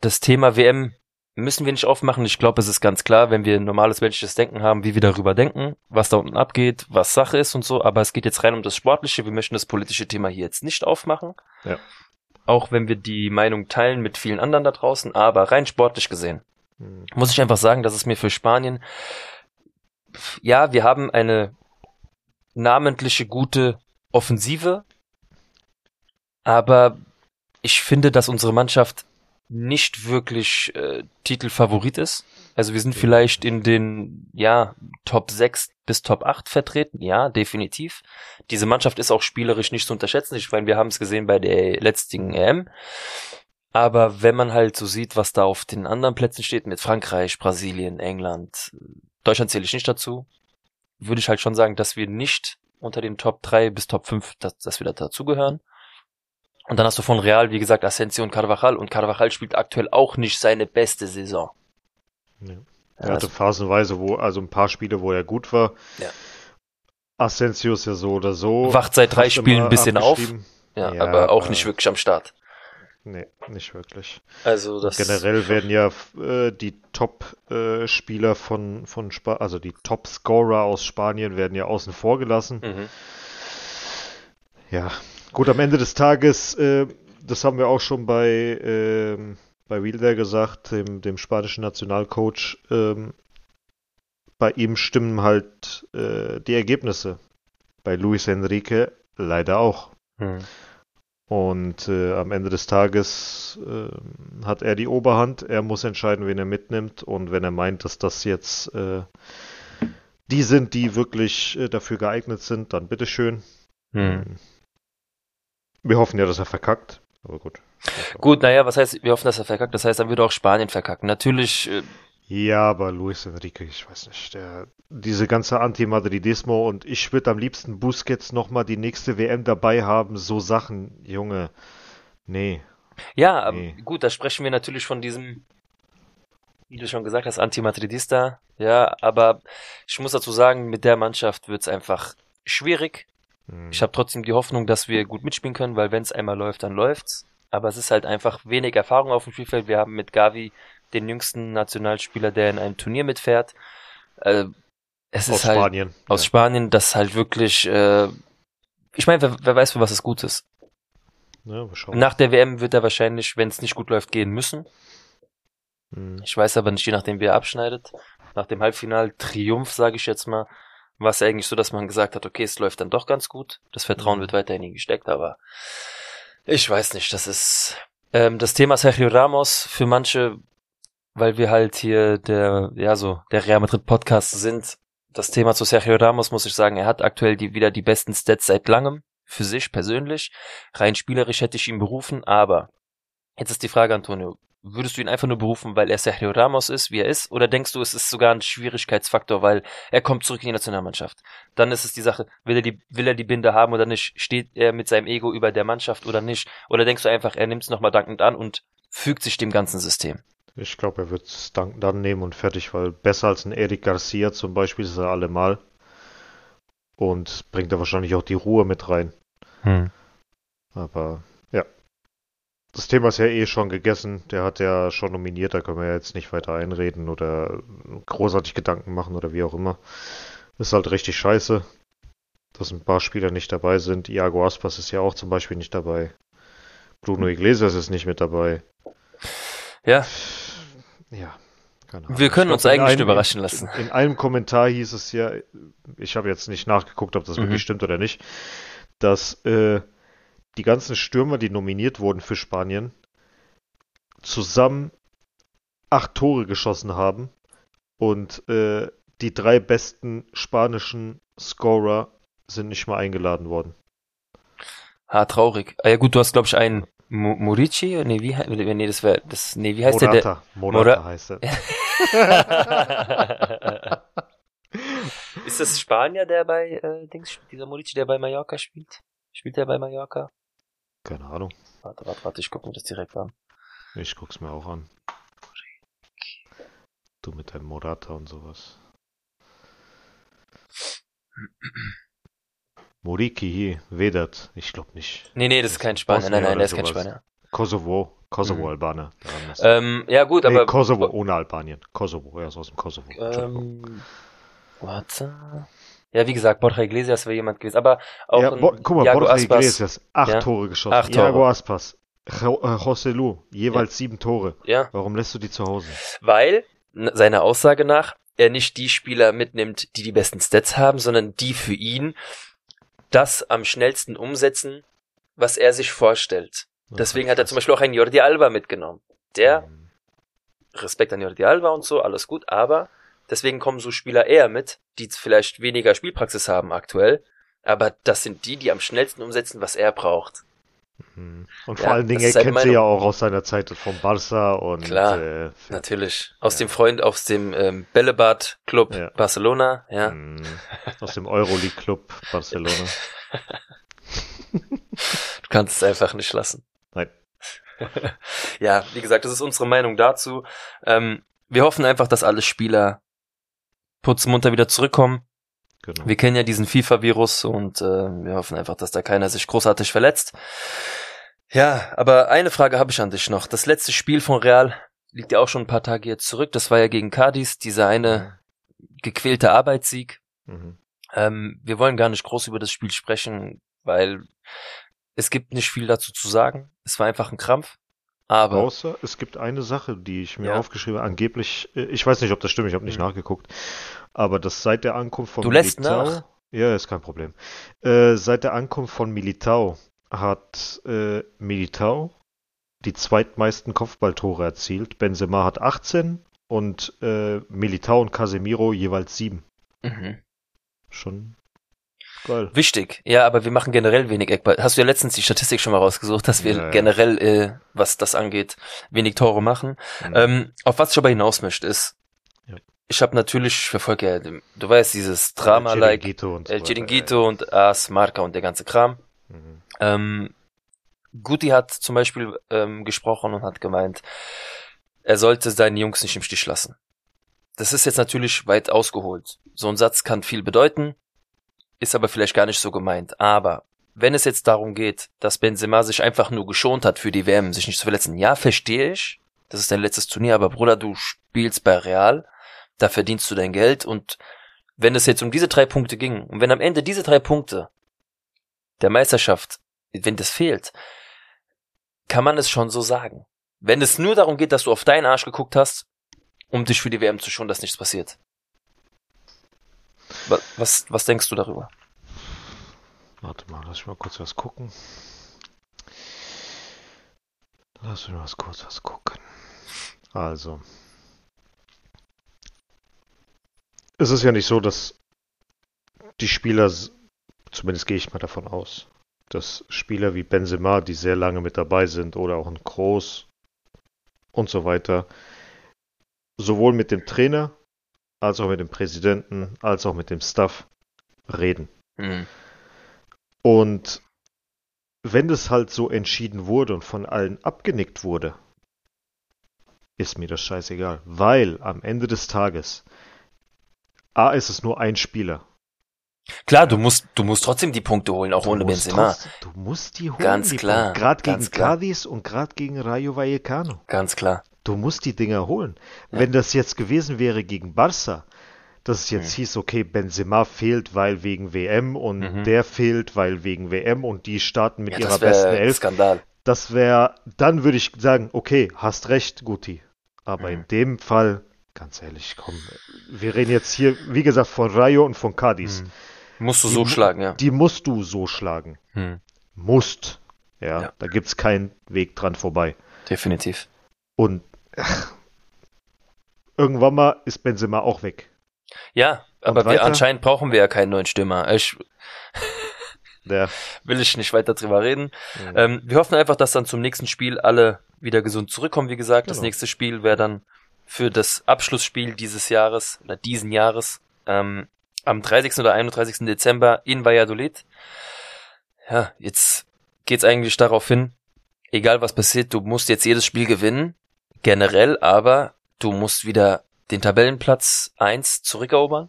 das Thema WM müssen wir nicht aufmachen. Ich glaube, es ist ganz klar, wenn wir ein normales menschliches Denken haben, wie wir darüber denken, was da unten abgeht, was Sache ist und so. Aber es geht jetzt rein um das Sportliche. Wir möchten das politische Thema hier jetzt nicht aufmachen. Ja. Auch wenn wir die Meinung teilen mit vielen anderen da draußen. Aber rein sportlich gesehen Hm. muss ich einfach sagen, dass es mir für Spanien, ja, wir haben eine namentliche gute Offensive, aber ich finde, dass unsere Mannschaft nicht wirklich äh, Titelfavorit ist. Also wir sind vielleicht in den, ja, Top 6 bis Top 8 vertreten, ja, definitiv. Diese Mannschaft ist auch spielerisch nicht zu unterschätzen. Ich meine, wir haben es gesehen bei der letzten EM. Aber wenn man halt so sieht, was da auf den anderen Plätzen steht, mit Frankreich, Brasilien, England, Deutschland zähle ich nicht dazu, würde ich halt schon sagen, dass wir nicht unter den Top 3 bis Top 5, dass, dass wir da dazugehören. Und dann hast du von Real, wie gesagt, Asensio und Carvajal. Und Carvajal spielt aktuell auch nicht seine beste Saison. Ja. Er hatte also, phasenweise, wo, also ein paar Spiele, wo er gut war. Ja. Asensio ist ja so oder so. Wacht seit drei Spielen ein bisschen auf. Ja, Ja, aber auch aber- nicht wirklich am Start. Nee, nicht wirklich. Also das Generell werden ja äh, die Top-Spieler von, von Spa also die Top-Scorer aus Spanien werden ja außen vor gelassen. Mhm. Ja, gut, am Ende des Tages, äh, das haben wir auch schon bei, ähm, bei Wilder gesagt, dem, dem spanischen Nationalcoach, ähm, bei ihm stimmen halt äh, die Ergebnisse. Bei Luis Enrique leider auch. Mhm. Und äh, am Ende des Tages äh, hat er die Oberhand. Er muss entscheiden, wen er mitnimmt. Und wenn er meint, dass das jetzt äh, die sind, die wirklich äh, dafür geeignet sind, dann bitteschön. Mhm. Wir hoffen ja, dass er verkackt. Aber gut. Gut, naja, was heißt, wir hoffen, dass er verkackt. Das heißt, dann würde auch Spanien verkacken. Natürlich, äh, Ja, aber Luis Enrique, ich weiß nicht, der, diese ganze Anti-Madridismo und ich würde am liebsten Busquets nochmal die nächste WM dabei haben, so Sachen, Junge. Nee. ja, aber Nee. gut, da sprechen wir natürlich von diesem, wie du schon gesagt hast, Anti-Madridista. Ja, aber ich muss dazu sagen, mit der Mannschaft wird's einfach schwierig. Hm. Ich habe trotzdem die Hoffnung, dass wir gut mitspielen können, weil wenn es einmal läuft, dann läuft's. Aber es ist halt einfach wenig Erfahrung auf dem Spielfeld. Wir haben mit Gavi den jüngsten Nationalspieler, der in einem Turnier mitfährt. Äh, es aus ist halt Spanien. aus ja. Spanien, das halt wirklich. Äh, ich meine, wer, wer weiß, für was es gut ist. Ja. Nach der WM wird er wahrscheinlich, wenn es nicht gut läuft, gehen müssen. Hm. Ich weiß aber nicht, je nachdem, wie er abschneidet. Nach dem Halbfinal-Triumph, sage ich jetzt mal, war es eigentlich so, dass man gesagt hat, okay, es läuft dann doch ganz gut. Das Vertrauen Mhm. wird weiterhin in ihn gesteckt, aber ich weiß nicht, das ist ähm, das Thema Sergio Ramos für manche, weil wir halt hier der, ja so, der Real Madrid Podcast sind. Das Thema zu Sergio Ramos muss ich sagen, er hat aktuell die, wieder die besten Stats seit langem für sich persönlich. Rein spielerisch hätte ich ihn berufen, aber jetzt ist die Frage, Antonio, würdest du ihn einfach nur berufen, weil er Sergio Ramos ist, wie er ist, oder denkst du, es ist sogar ein Schwierigkeitsfaktor, weil er kommt zurück in die Nationalmannschaft? Dann ist es die Sache, will er die, will er die Binde haben oder nicht? Steht er mit seinem Ego über der Mannschaft oder nicht? Oder denkst du einfach, er nimmt es nochmal dankend an und fügt sich dem ganzen System? Ich glaube, er wird es dann, dann nehmen und fertig, weil besser als ein Eric Garcia zum Beispiel ist er allemal. Und bringt er wahrscheinlich auch die Ruhe mit rein. Hm. Aber. Das Thema ist ja eh schon gegessen. Der hat ja schon nominiert, da können wir ja jetzt nicht weiter einreden oder großartig Gedanken machen oder wie auch immer. Ist halt richtig scheiße, dass ein paar Spieler nicht dabei sind. Iago Aspas ist ja auch zum Beispiel nicht dabei. Bruno Iglesias ist nicht mit dabei. Ja, Ja, keine Ahnung. wir können uns eigentlich einem- überraschen lassen. In, in einem Kommentar hieß es ja, ich habe jetzt nicht nachgeguckt, ob das Mhm. wirklich stimmt oder nicht, dass äh, die ganzen Stürmer, die nominiert wurden für Spanien, zusammen acht Tore geschossen haben und äh, die drei besten spanischen Scorer sind nicht mal eingeladen worden. Ah, traurig. Ah, ja gut, du hast glaube ich einen Mo- Morici? Nee, wie, he- nee, das wäre, das, nee, wie heißt der? Morata, Morata Mora- heißt er. der? Ist das Spanier, der bei, äh, Dings, dieser Morici, der bei Mallorca spielt? Spielt der bei Mallorca? Keine Ahnung, Warte, warte, warte, ich gucke mir das direkt an. ich guck's mir auch an. Du mit deinem Morata und sowas. Moriki hier, Vedat, ich glaube nicht. Nee, nee, das ist kein Spanier. Nein, Bosnier nein, der ist oder kein sowas. Spanier. Kosovo, Kosovo Mhm. Ähm, ja gut, nee, aber. Kosovo ohne Albanien. Kosovo, er ist aus dem Kosovo. Ähm, warte. Ja, wie gesagt, Borja Iglesias wäre jemand gewesen, aber auch ja, Bo guck mal, Iago Borja Aspas. Iglesias, acht Ja. Tore geschossen. Acht Tore. Iago Aspas, äh, José Lu, jeweils sieben Tore. Ja, Warum lässt du die zu Hause? weil seiner Aussage nach er nicht die Spieler mitnimmt, die die besten Stats haben, sondern die für ihn das am schnellsten umsetzen, was er sich vorstellt. Deswegen hat er zum Beispiel auch einen Jordi Alba mitgenommen. Der, Mhm. Respekt an Jordi Alba und so, alles gut, aber deswegen kommen so Spieler eher mit, die vielleicht weniger Spielpraxis haben aktuell, aber das sind die, die am schnellsten umsetzen, was er braucht. Mhm. Und Ja, vor allen Dingen, er seine kennt sie ja auch aus seiner Zeit vom Barça und Klar. äh, Natürlich. Aus Ja. dem Freund, aus dem ähm, Bällebad Club Ja. Barcelona, ja. Mhm. aus dem Euroleague Club Barcelona. Du kannst es einfach nicht lassen. Nein. ja, wie gesagt, das ist unsere Meinung dazu. Ähm, wir hoffen einfach, dass alle Spieler putzmunter wieder zurückkommen. Genau. Wir kennen ja diesen FIFA-Virus und äh, wir hoffen einfach, dass da keiner sich großartig verletzt. Ja, aber eine Frage habe ich an dich noch. Das letzte Spiel von Real liegt ja auch schon ein paar Tage jetzt zurück. Das war ja gegen Cadiz, dieser eine gequälte Arbeitssieg. Mhm. Ähm, wir wollen gar nicht groß über das Spiel sprechen, weil es gibt nicht viel dazu zu sagen. Es war einfach ein Krampf. Aber Außer es gibt eine Sache, die ich mir Ja. aufgeschrieben habe. Angeblich, äh, ich weiß nicht, ob das stimmt, ich habe nicht Mhm. nachgeguckt. Aber dass seit der Ankunft von Du lässt Militao. nach. Ja, ist kein Problem. Äh, seit der Ankunft von Militao hat äh, Militao die zweitmeisten Kopfballtore erzielt. Benzema hat 18 und äh, Militao und Casemiro jeweils 7. mhm. Schon geil. wichtig. Ja, aber wir machen generell wenig Eckball. Hast du ja letztens die Statistik schon mal rausgesucht, dass wir Ja, ja. generell, äh, was das angeht, wenig Tore machen. Mhm. Ähm, auf was ich aber hinaus möchte, ist, Ja. ich habe natürlich, ich verfolge ja, du weißt, dieses Drama-like, Chiringuito und El Chiringuito und As, Marca und der ganze Kram. Mhm. Ähm, Guti hat zum Beispiel ähm, gesprochen und hat gemeint, er sollte seine Jungs nicht im Stich lassen. Das ist jetzt natürlich weit ausgeholt. So ein Satz kann viel bedeuten, ist aber vielleicht gar nicht so gemeint. Aber wenn es jetzt darum geht, dass Benzema sich einfach nur geschont hat für die WM, sich nicht zu verletzen, ja, verstehe ich. Das ist dein letztes Turnier, aber Bruder, du spielst bei Real, da verdienst du dein Geld und wenn es jetzt um diese drei Punkte ging und wenn am Ende diese drei Punkte der Meisterschaft, wenn das fehlt, kann man es schon so sagen. Wenn es nur darum geht, dass du auf deinen Arsch geguckt hast, um dich für die WM zu schonen, dass nichts passiert. Wa- Was, was denkst du darüber? Warte mal, lass ich mal kurz was gucken. Lass mich mal kurz was gucken. Also. Es ist ja nicht so, dass die Spieler, zumindest gehe ich mal davon aus, dass Spieler wie Benzema, die sehr lange mit dabei sind, oder auch ein Kroos und so weiter, sowohl mit dem Trainer, als auch mit dem Präsidenten, als auch mit dem Staff reden. Hm. Und wenn das halt so entschieden wurde und von allen abgenickt wurde, ist mir das scheißegal. Weil am Ende des Tages, A, ist es nur ein Spieler. Klar, du musst, du musst trotzdem die Punkte holen, auch Du ohne Benzema. trotzdem- Du musst die holen. Ganz die klar, Gerade gegen. Cadiz und gerade gegen Rayo Vallecano. Ganz klar. Du musst die Dinger holen. Ja. Wenn das jetzt gewesen wäre gegen Barca, dass es jetzt Mhm. hieß, okay, Benzema fehlt, weil wegen WM und Mhm. der fehlt, weil wegen WM und die starten mit Ja, ihrer besten Elf, Skandal. das wäre, dann würde ich sagen, okay, hast recht, Guti. Aber Mhm. in dem Fall, ganz ehrlich, komm, wir reden jetzt hier, wie gesagt, von Rayo und von Cadiz. Hm. Musst du Die so schlagen, ja. Die musst du so schlagen. Hm. Musst. Ja, Ja. da gibt's keinen Weg dran vorbei. Definitiv. Und irgendwann mal ist Benzema auch weg. Ja, aber wir, anscheinend brauchen wir ja keinen neuen Stürmer. Ich Der, will ich nicht weiter drüber reden. Mhm. Ähm, wir hoffen einfach, dass dann zum nächsten Spiel alle wieder gesund zurückkommen. Wie gesagt, das Genau. nächste Spiel wäre dann für das Abschlussspiel dieses Jahres oder diesen Jahres ähm, am 30. oder 31. Dezember in Valladolid. Ja, jetzt geht's eigentlich darauf hin, egal was passiert, du musst jetzt jedes Spiel gewinnen, generell, aber du musst wieder den Tabellenplatz 1 zurückerobern.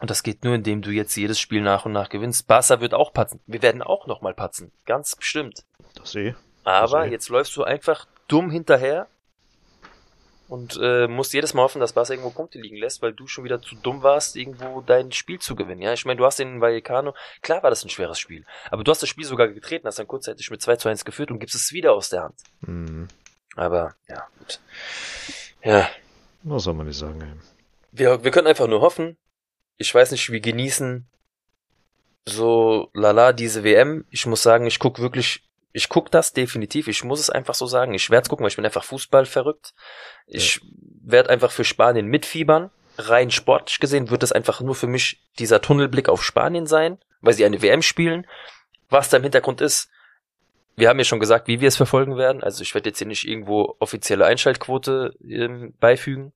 Und das geht nur, indem du jetzt jedes Spiel nach und nach gewinnst. Barca wird auch patzen. Wir werden auch nochmal patzen. Ganz bestimmt. das eh. Aber Also, jetzt läufst du einfach dumm hinterher und äh, musst jedes Mal hoffen, dass Barca irgendwo Punkte liegen lässt, weil du schon wieder zu dumm warst, irgendwo dein Spiel zu gewinnen. Ja, ich meine, du hast den Vallecano, klar war das ein schweres Spiel, aber du hast das Spiel sogar getreten, hast dann kurzzeitig mit 2 zu 1 geführt und gibst es wieder aus der Hand. Mhm. Aber, ja, gut. Ja, Was soll man nicht sagen, ey. wir, wir können einfach nur hoffen. Ich weiß nicht, wir genießen so lala diese WM. Ich muss sagen, ich guck wirklich, ich guck das definitiv. Ich muss es einfach so sagen. Ich werde gucken, weil ich bin einfach Fußball verrückt. Ich werde einfach für Spanien mitfiebern. Rein sportlich gesehen wird es einfach nur für mich dieser Tunnelblick auf Spanien sein, weil sie eine WM spielen. Was da im Hintergrund ist, wir haben ja schon gesagt, wie wir es verfolgen werden. Also ich werde jetzt hier nicht irgendwo offizielle Einschaltquote ähm, beifügen.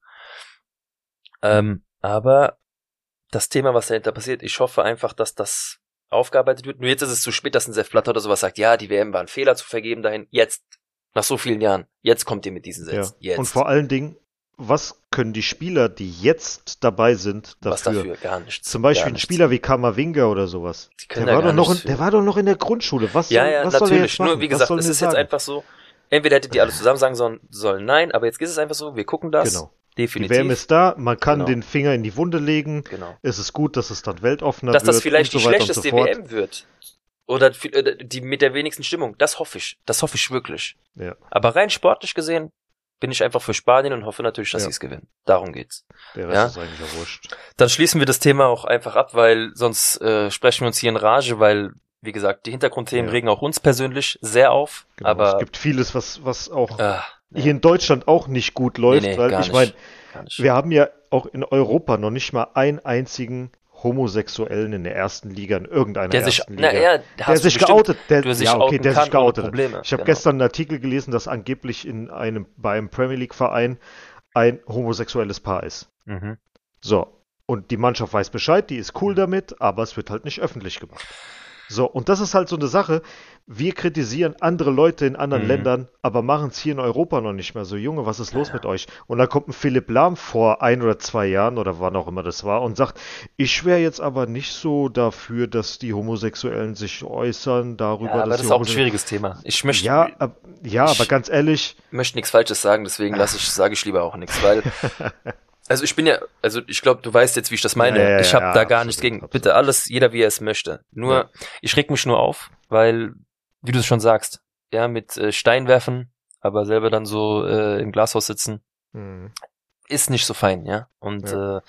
Ähm, aber das Thema, was dahinter passiert, ich hoffe einfach, dass das aufgearbeitet wird. Nur jetzt ist es zu spät, dass ein Sepp Blatter oder sowas sagt, ja, die WM war ein Fehler zu vergeben dahin. Jetzt, nach so vielen Jahren, jetzt kommt ihr mit diesen Ja. Sätzen. Jetzt. Und vor allen Dingen, was können die Spieler, die jetzt dabei sind, dafür? Was dafür? Gar nichts. Zum Beispiel ein nichts. Spieler wie Kamavinga oder sowas. Die Der war, doch noch in, der war doch noch in der Grundschule. Was Ja, soll, ja, was soll natürlich. jetzt machen? Nur wie gesagt, es ist jetzt sagen? einfach so. Entweder hättet ihr alle zusammen sagen sollen, sollen nein, aber jetzt ist es einfach so, wir gucken das. Genau. Definitiv. Die WM ist da, man kann Genau. den Finger in die Wunde legen. genau. Es ist gut, dass es dann weltoffener Dass wird. das vielleicht die so und schlechteste so. WM wird. Oder äh, die mit der wenigsten Stimmung. Das hoffe ich. Das hoffe ich wirklich. Ja, Aber rein sportlich gesehen bin ich einfach für Spanien und hoffe natürlich, dass Ja. sie es gewinnen. Darum geht's. der Rest Ja. ist eigentlich ja wurscht. Dann schließen wir das Thema auch einfach ab, weil sonst äh, sprechen wir uns hier in Rage, weil, wie gesagt, die Hintergrundthemen Ja. regen auch uns persönlich sehr auf. Genau. aber es gibt vieles, was, was auch äh, nee, hier in Deutschland auch nicht gut läuft, nee, weil gar ich meine, wir haben ja auch in Europa noch nicht mal einen einzigen Homosexuellen in der ersten Liga, in irgendeiner der sich, ersten Liga. na, ja, der sich bestimmt, geoutet, der, der sich ja, okay, der sich geoutet. Probleme. Ich habe Genau. gestern einen Artikel gelesen, dass angeblich in einem, bei einem Premier League Verein ein homosexuelles Paar ist. Mhm. So. Und die Mannschaft weiß Bescheid, die ist cool damit, aber es wird halt nicht öffentlich gemacht. So, und das ist halt so eine Sache. Wir kritisieren andere Leute in anderen Mhm. Ländern, aber machen es hier in Europa noch nicht mehr so. Junge, was ist los mit euch? Und dann kommt ein Philipp Lahm vor ein oder zwei Jahren oder wann auch immer das war und sagt, ich wäre jetzt aber nicht so dafür, dass die Homosexuellen sich äußern darüber, Ja, aber das ist auch ein schwieriges Thema. Ich möchte, Ja, ab, ja, Ich- aber ganz ehrlich, möchte nichts Falsches sagen, deswegen lasse ich, sage ich lieber auch nichts, weil, also ich bin ja, also ich glaube, du weißt jetzt, wie ich das meine. Ja, ja, ich habe ja, da gar absolut, nichts gegen. absolut. Bitte alles, jeder wie er es möchte. Nur, ich reg mich nur auf, weil, wie du es schon sagst, ja, mit äh, Stein werfen, aber selber dann so äh, im Glashaus sitzen, hm. ist nicht so fein, ja. Und Ja. äh,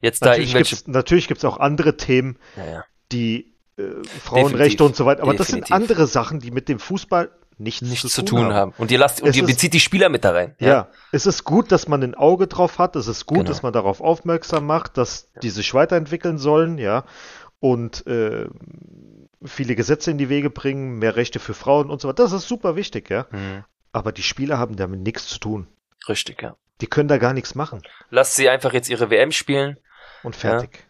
jetzt da natürlich irgendwelche, gibt's, natürlich gibt's auch andere Themen, ja, ja, die äh, Frauenrechte Definitiv. und so weiter. Aber das sind Definitiv. andere Sachen, die mit dem Fußball nichts, nichts zu tun haben. Und ihr lasst, und ihr bezieht die Spieler mit da rein. Ja. es ist gut, dass man ein Auge drauf hat. Es ist gut, Genau. dass man darauf aufmerksam macht, dass die sich weiterentwickeln sollen, ja. Und äh, viele Gesetze in die Wege bringen, mehr Rechte für Frauen und so weiter. Das ist super wichtig, ja. Hm, Aber die Spieler haben damit nichts zu tun. richtig, ja. Die können da gar nichts machen. Lasst sie einfach jetzt ihre WM spielen Und fertig.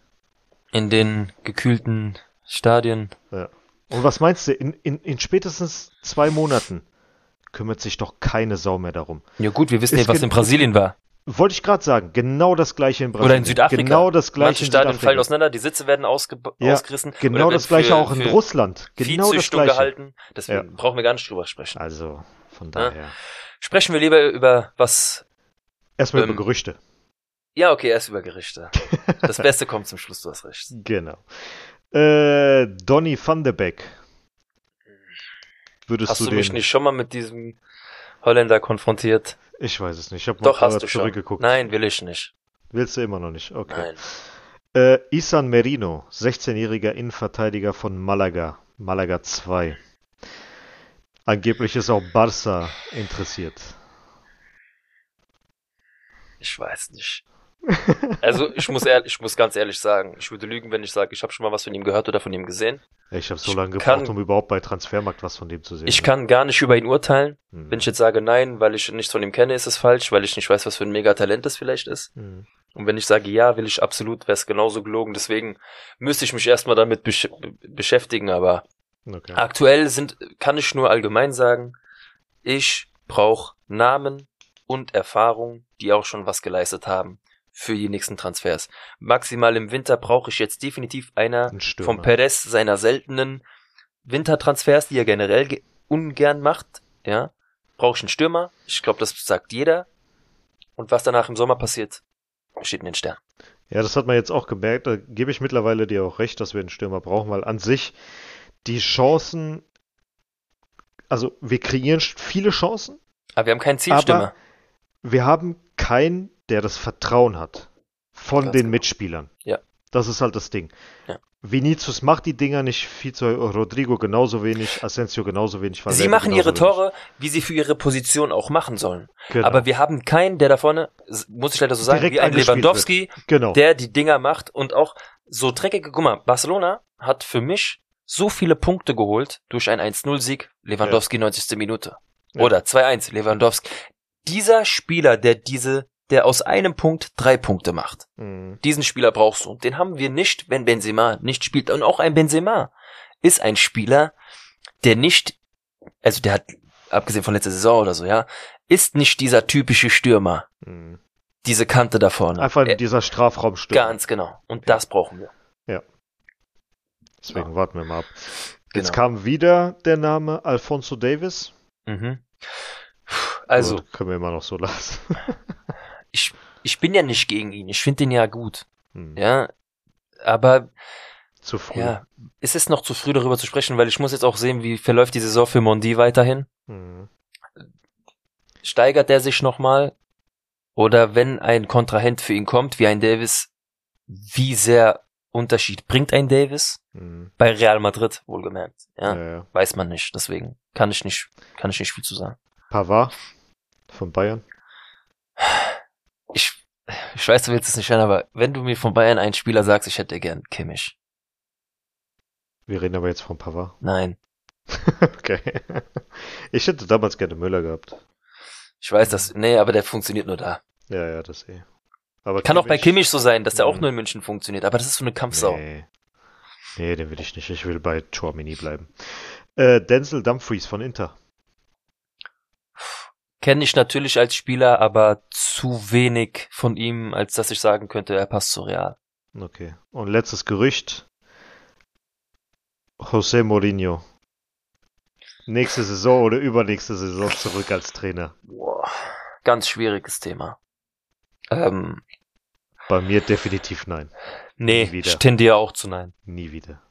in den gekühlten Stadien. Ja. Und was meinst du? In, in, in spätestens zwei Monaten kümmert sich doch keine Sau mehr darum. Ja gut, wir wissen ja, was in Brasilien war. Wollte ich gerade sagen, genau das gleiche in Brasilien. Oder in Südafrika. Genau das gleiche Manche in Stadien Südafrika. fallen auseinander, die Sitze werden ausge Ja, ausgerissen. Genau das gleiche für- auch in Russland. Genau das gleiche. gehalten. Deswegen brauchen wir gar nicht drüber sprechen. Also, von Ja. daher. Sprechen wir lieber über was. Erstmal Ähm, über Gerüchte. Ja, okay, erst über Gerichte. Das Beste kommt zum Schluss, du hast recht. Genau. Äh, Donny van de Beek. Würdest Hast du du mich nicht schon mal mit diesem Holländer konfrontiert? Ich weiß es nicht. Ich habe mal Doch, hast vorher du schon. zurückgeguckt. Nein, will ich nicht. Willst du immer noch nicht? Okay. Nein. Äh, Isan Merino, 16-jähriger Innenverteidiger von Malaga. Malaga 2. Angeblich ist auch Barca interessiert. Ich weiß nicht. Also ich muss ehrlich, ich muss ganz ehrlich sagen, ich würde lügen, wenn ich sage, ich habe schon mal was von ihm gehört oder von ihm gesehen. Ich habe so Ich lange kann- gebraucht, um überhaupt bei Transfermarkt was von dem zu sehen. Ich kann gar nicht über ihn urteilen. Hm. Wenn ich jetzt sage nein, weil ich nichts von ihm kenne, ist es falsch, weil ich nicht weiß, was für ein Megatalent es vielleicht ist. Hm. Und wenn ich sage ja, will ich absolut, wäre es genauso gelogen. Deswegen müsste ich mich erstmal damit besch beschäftigen. Aber Okay. aktuell sind, kann ich nur allgemein sagen, ich brauche Namen und Erfahrung, die auch schon was geleistet haben für die nächsten Transfers. Maximal im Winter brauche ich jetzt definitiv einer Ein vom Perez seiner seltenen Wintertransfers, die er generell ge- ungern macht, ja, brauche ich einen Stürmer. Ich glaube, das sagt jeder. Und was danach im Sommer passiert, steht in den Sternen. Ja, das hat man jetzt auch gemerkt. Da gebe ich mittlerweile dir auch recht, dass wir einen Stürmer brauchen, weil an sich die Chancen, also wir kreieren viele Chancen, Aber wir haben keinen Zielstürmer. Wir haben keinen, der das Vertrauen hat von Ganz den genau. Mitspielern. Ja. Das ist halt das Ding. Ja. Vinicius macht die Dinger nicht, Vizo Rodrigo genauso wenig, Asensio genauso wenig. Sie Valverde machen genauso ihre Tore, wie sie für ihre Position auch machen sollen. wenig. Genau. Aber wir haben keinen, der da vorne, muss ich leider so sagen, Direkt wie ein Lewandowski, genau. der die Dinger macht und auch so dreckige, guck mal, Barcelona hat für mich so viele Punkte geholt durch einen 1-0-Sieg, Lewandowski 90. Minute. Ja. Oder 2-1, Lewandowski. Dieser Spieler, der diese, der aus einem Punkt drei Punkte macht. Mhm. Diesen Spieler brauchst du. Den haben wir nicht, wenn Benzema nicht spielt. Und auch ein Benzema ist ein Spieler, der nicht, also der hat, abgesehen von letzter Saison oder so, ja, ist nicht dieser typische Stürmer. Mhm. diese Kante da vorne. Einfach in Äh, dieser Strafraum stürmen. Ganz genau. Und das brauchen wir. Deswegen warten wir mal ab. Genau. Jetzt kam wieder der Name Alfonso Davis. Mhm. Also, Gut, können wir immer noch so lassen. ich, ich bin ja nicht gegen ihn. Ich finde ihn ja gut. Hm, Ja. Aber Zu früh. ja, es ist noch zu früh darüber zu sprechen, weil ich muss jetzt auch sehen, wie verläuft die Saison für Mondi weiterhin. Hm. Steigert er sich nochmal? Oder wenn ein Kontrahent für ihn kommt, wie ein Davis, wie sehr Unterschied bringt ein Davis? Hm. Bei Real Madrid, wohlgemerkt. Ja, Ja, ja. weiß man nicht. Deswegen kann ich nicht, kann ich nicht viel zu sagen. Pavard von Bayern. Ich, weiß, du willst es nicht hören, aber wenn du mir von Bayern einen Spieler sagst, ich hätte gern Kimmich. Wir reden aber jetzt von Pavard. Nein. okay. Ich hätte damals gerne Müller gehabt. Ich weiß das, nee, aber der funktioniert nur da. Ja, ja, das eh. Aber Kann auch bei Kimmich so sein, dass der auch Mhm. nur in München funktioniert, aber das ist so eine Kampfsau. Nee. nee, den will ich nicht. Ich will bei Chouamini bleiben. Äh, Denzel Dumfries von Inter. Kenne ich natürlich als Spieler, aber zu wenig von ihm, als dass ich sagen könnte, er passt zu Real. Okay. Und letztes Gerücht. José Mourinho. Nächste Saison oder übernächste Saison zurück als Trainer. Boah, ganz schwieriges Thema. Ähm, Bei mir definitiv nein. nee, ich tendiere auch zu nein. Nie wieder.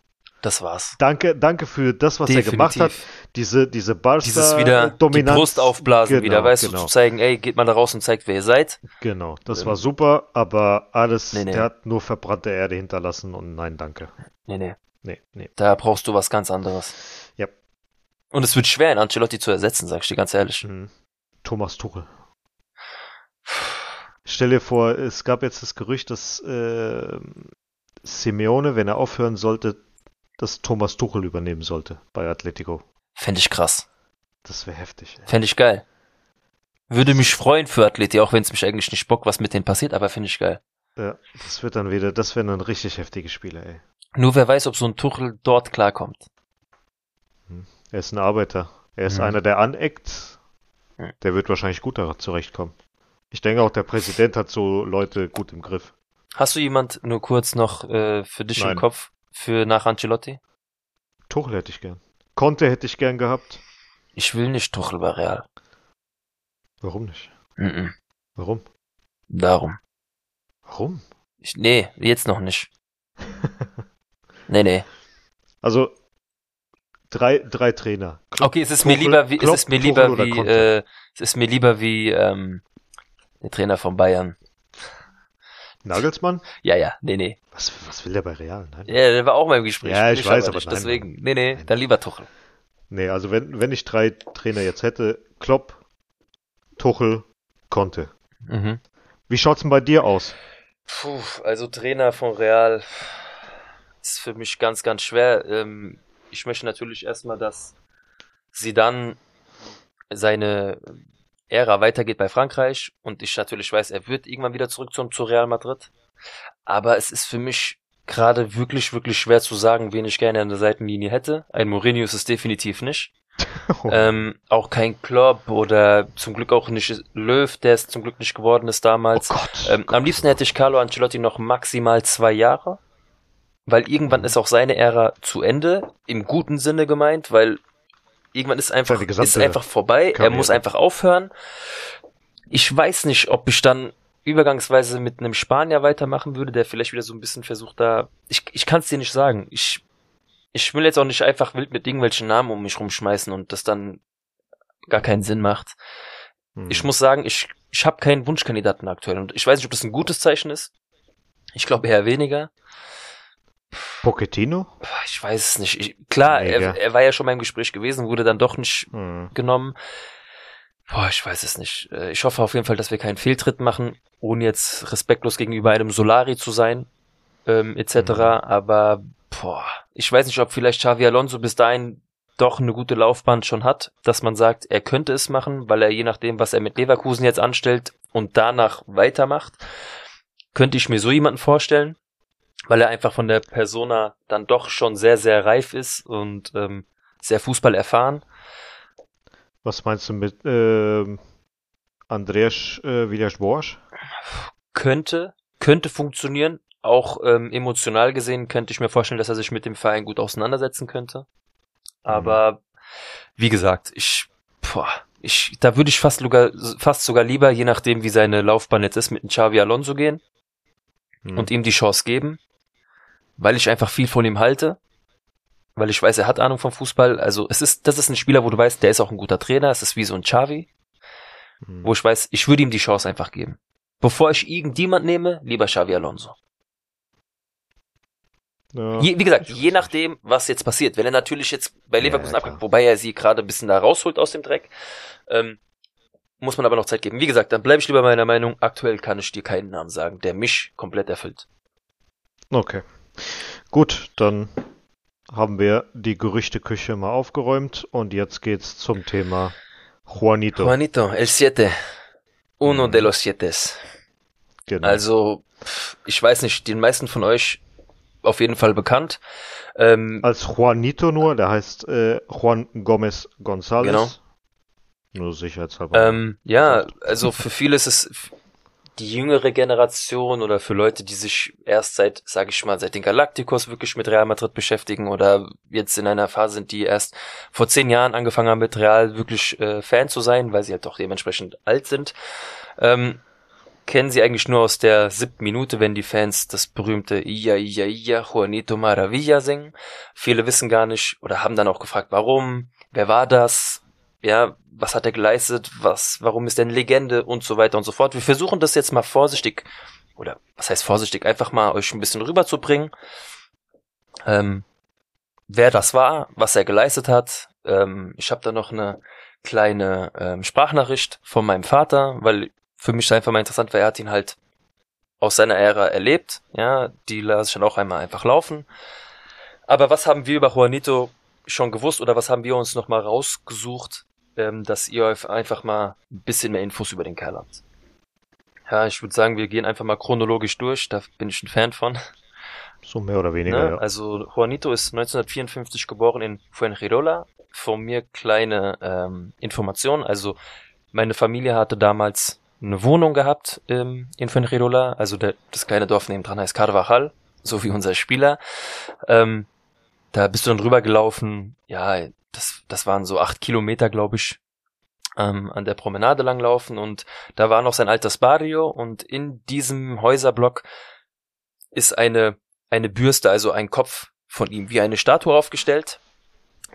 Das war's. Danke, danke für das, was er gemacht hat. Diese, diese Barca Dieses wieder die Dominanz. Brust aufblasen Genau, wieder, weißt du, genau. zu zeigen, ey, geht mal da raus und zeigt, wer ihr seid. Genau, das Ähm. war super, aber alles, Nee, nee. der hat nur verbrannte Erde hinterlassen und nein, danke. Nee, nee, Nee, nee. da brauchst du was ganz anderes. Ja. Und es wird schwer, in Ancelotti zu ersetzen, sag ich dir ganz ehrlich. Mhm. Thomas Tuchel. Stell dir vor, es gab jetzt das Gerücht, dass äh, Simeone, wenn er aufhören sollte, dass Thomas Tuchel übernehmen sollte bei Atletico. Fände ich krass. Das wäre heftig. Ey. Fände ich geil. Würde mich freuen für Athleti, auch wenn es mich eigentlich nicht bockt, was mit denen passiert, aber finde ich geil. Ja, das wird dann wieder, das wären dann richtig heftige Spiele, ey. Nur wer weiß, ob so ein Tuchel dort klarkommt. Er ist ein Arbeiter. Er ist Mhm. einer, der aneckt. Der wird wahrscheinlich gut da zurechtkommen. Ich denke auch, der Präsident hat so Leute gut im Griff. Hast du jemand nur kurz noch äh, für dich Nein. im Kopf für nach Ancelotti? Tuchel hätte ich gern. Conte hätte ich gern gehabt. Ich will nicht Tuchel bei Real. Warum nicht? Mhm. Warum? Darum. Warum? Ich, nee, jetzt noch nicht. Nee, nee. Also drei, drei Trainer. Klopp, Okay, es ist mir lieber wie, es Klopp, ist mir lieber wie, äh, es ist mir lieber wie, ähm, der Trainer von Bayern. Nagelsmann? Ja, ja, nee, nee. Was, was will der bei Real? Nein. Ja, der war auch mal im Gespräch. Ja, Will ich weiß, aber nicht. nein, Deswegen, nee, nee, Nein. dann lieber Tuchel. Nee, also wenn, wenn ich drei Trainer jetzt hätte, Klopp, Tuchel, Conte. Mhm. Wie schaut's denn bei dir aus? Puh, also Trainer von Real ist für mich ganz, ganz schwer. Ähm, ich möchte natürlich erstmal, dass sie dann seine Ära weitergeht bei Frankreich und ich natürlich weiß, er wird irgendwann wieder zurück zum, zu Real Madrid. Aber es ist für mich gerade wirklich, wirklich schwer zu sagen, wen ich gerne an der Seitenlinie hätte. Ein Mourinho ist es definitiv nicht. Ähm, auch kein Klopp oder zum Glück auch nicht Löw, der es zum Glück nicht geworden ist damals. oh Gott. Ähm, oh am liebsten hätte ich Carlo Ancelotti noch maximal zwei Jahre, weil irgendwann ist auch seine Ära zu Ende, im guten Sinne gemeint, weil irgendwann ist einfach, ist einfach vorbei, er Karriere. muss einfach aufhören. Ich weiß nicht, ob ich dann übergangsweise mit einem Spanier weitermachen würde, der vielleicht wieder so ein bisschen versucht da, ich, ich kann es dir nicht sagen, ich, ich will jetzt auch nicht einfach wild mit irgendwelchen Namen um mich rumschmeißen und das dann gar keinen Sinn macht. Hm. Ich muss sagen, ich, ich habe keinen Wunschkandidaten aktuell. Und ich weiß nicht, ob das ein gutes Zeichen ist. Ich glaube eher weniger. Pochettino? Ich weiß es nicht. Ich, klar, Nee, er, er war ja schon mal im Gespräch gewesen, wurde dann doch nicht Hm. genommen. Boah, ich weiß es nicht. Äh, Ich hoffe auf jeden Fall, dass wir keinen Fehltritt machen, ohne jetzt respektlos gegenüber einem Solari zu sein, ähm, etc. Mhm. Aber boah, ich weiß nicht, ob vielleicht Xavi Alonso bis dahin doch eine gute Laufbahn schon hat, dass man sagt, er könnte es machen, weil er je nachdem, was er mit Leverkusen jetzt anstellt und danach weitermacht, könnte ich mir so jemanden vorstellen, weil er einfach von der Persona dann doch schon sehr, sehr reif ist und ähm, sehr Fußball erfahren. Was meinst du mit ähm, Andreas äh, Villas-Boas? Könnte, könnte funktionieren. Auch ähm, emotional gesehen könnte ich mir vorstellen, dass er sich mit dem Verein gut auseinandersetzen könnte. Aber wie gesagt, ich, boah, ich, da würde ich fast sogar, fast sogar lieber, je nachdem wie seine Laufbahn jetzt ist, mit Xavi Alonso gehen Hm. und ihm die Chance geben, weil ich einfach viel von ihm halte, weil ich weiß, er hat Ahnung vom Fußball. Also es ist, das ist ein Spieler, wo du weißt, der ist auch ein guter Trainer. Es ist wie so ein Xavi, Hm. wo ich weiß, ich würde ihm die Chance einfach geben. Bevor ich irgendjemand nehme, lieber Xavi Alonso. Ja. Je, wie gesagt, je nachdem, was jetzt passiert. Wenn er natürlich jetzt bei Leverkusen ja, abkommt, wobei er sie gerade ein bisschen da rausholt aus dem Dreck, ähm, muss man aber noch Zeit geben. Wie gesagt, dann bleibe ich lieber meiner Meinung. Aktuell kann ich dir keinen Namen sagen, der mich komplett erfüllt. Okay. Gut, dann haben wir die Gerüchteküche mal aufgeräumt und jetzt geht's zum Thema Juanito. Juanito, el siete. Uno de los sietes. genau. Also, ich weiß nicht, den meisten von euch auf jeden Fall bekannt. Ähm, Als Juanito nur, der heißt äh, Juan Gomez González. Genau. Nur sicherheitshalber. Ähm, ja, also für viele ist es die jüngere Generation oder für Leute, die sich erst seit, sage ich mal, seit den Galacticos wirklich mit Real Madrid beschäftigen oder jetzt in einer Phase sind, die erst vor zehn Jahren angefangen haben, mit Real wirklich äh, Fan zu sein, weil sie halt doch dementsprechend alt sind. Ähm, kennen sie eigentlich nur aus der siebten Minute, wenn die Fans das berühmte Ia, Ia, Ia, Juanito Maravilla singen. Viele wissen gar nicht oder haben dann auch gefragt, warum, wer war das, ja, was hat er geleistet, was, warum ist er eine Legende und so weiter und so fort. Wir versuchen das jetzt mal vorsichtig, oder was heißt vorsichtig, einfach mal euch ein bisschen rüberzubringen, ähm, wer das war, was er geleistet hat. Ähm, ich habe da noch eine kleine ähm, Sprachnachricht von meinem Vater, weil für mich einfach mal interessant war, er hat ihn halt aus seiner Ära erlebt, ja, die lasse ich dann auch einmal einfach laufen. Aber was haben wir über Juanito schon gewusst oder was haben wir uns noch mal rausgesucht, ähm, dass ihr euch einfach mal ein bisschen mehr Infos über den Kerl habt? Ja, ich würde sagen, wir gehen einfach mal chronologisch durch, da bin ich ein Fan von. so mehr oder weniger, Ne? ja. Also Juanito ist 1954 geboren in Fuengirola. Von mir kleine ähm, Information. Also meine Familie hatte damals eine Wohnung gehabt ähm, in Fuengirola. Also der, das kleine Dorf nebendran heißt Carvajal, so wie unser Spieler. Ähm, da bist du dann rübergelaufen. Ja, das, das waren so acht Kilometer, glaube ich, ähm, an der Promenade langlaufen. Und da war noch sein altes Barrio. Und in diesem Häuserblock ist eine eine Bürste, also ein Kopf von ihm, wie eine Statue aufgestellt.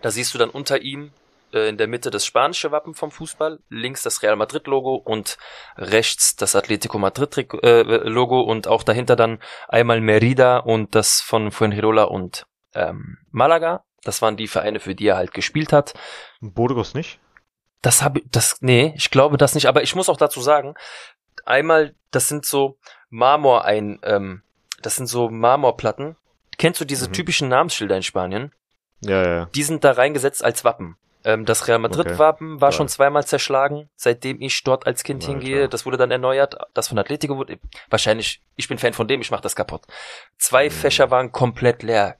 Da siehst du dann unter ihm äh, in der Mitte das spanische Wappen vom Fußball, links das Real Madrid Logo und rechts das Atletico Madrid äh, Logo und auch dahinter dann einmal Merida und das von Fuengirola und ähm, Malaga. Das waren die Vereine, für die er halt gespielt hat. Burgos nicht? Das habe das nee, ich glaube das nicht, aber ich muss auch dazu sagen, einmal das sind so Marmor ein ähm, das sind so Marmorplatten. Kennst du diese Mhm. typischen Namensschilder in Spanien? Ja, ja, ja. Die sind da reingesetzt als Wappen. Ähm, das Real Madrid Okay. Wappen war Ja. schon zweimal zerschlagen, seitdem ich dort als Kind Alter. hingehe. Das wurde dann erneuert. Das von Atletico wurde wahrscheinlich. Ich bin Fan von dem. Ich mach das kaputt. Zwei Mhm. Fächer waren komplett leer.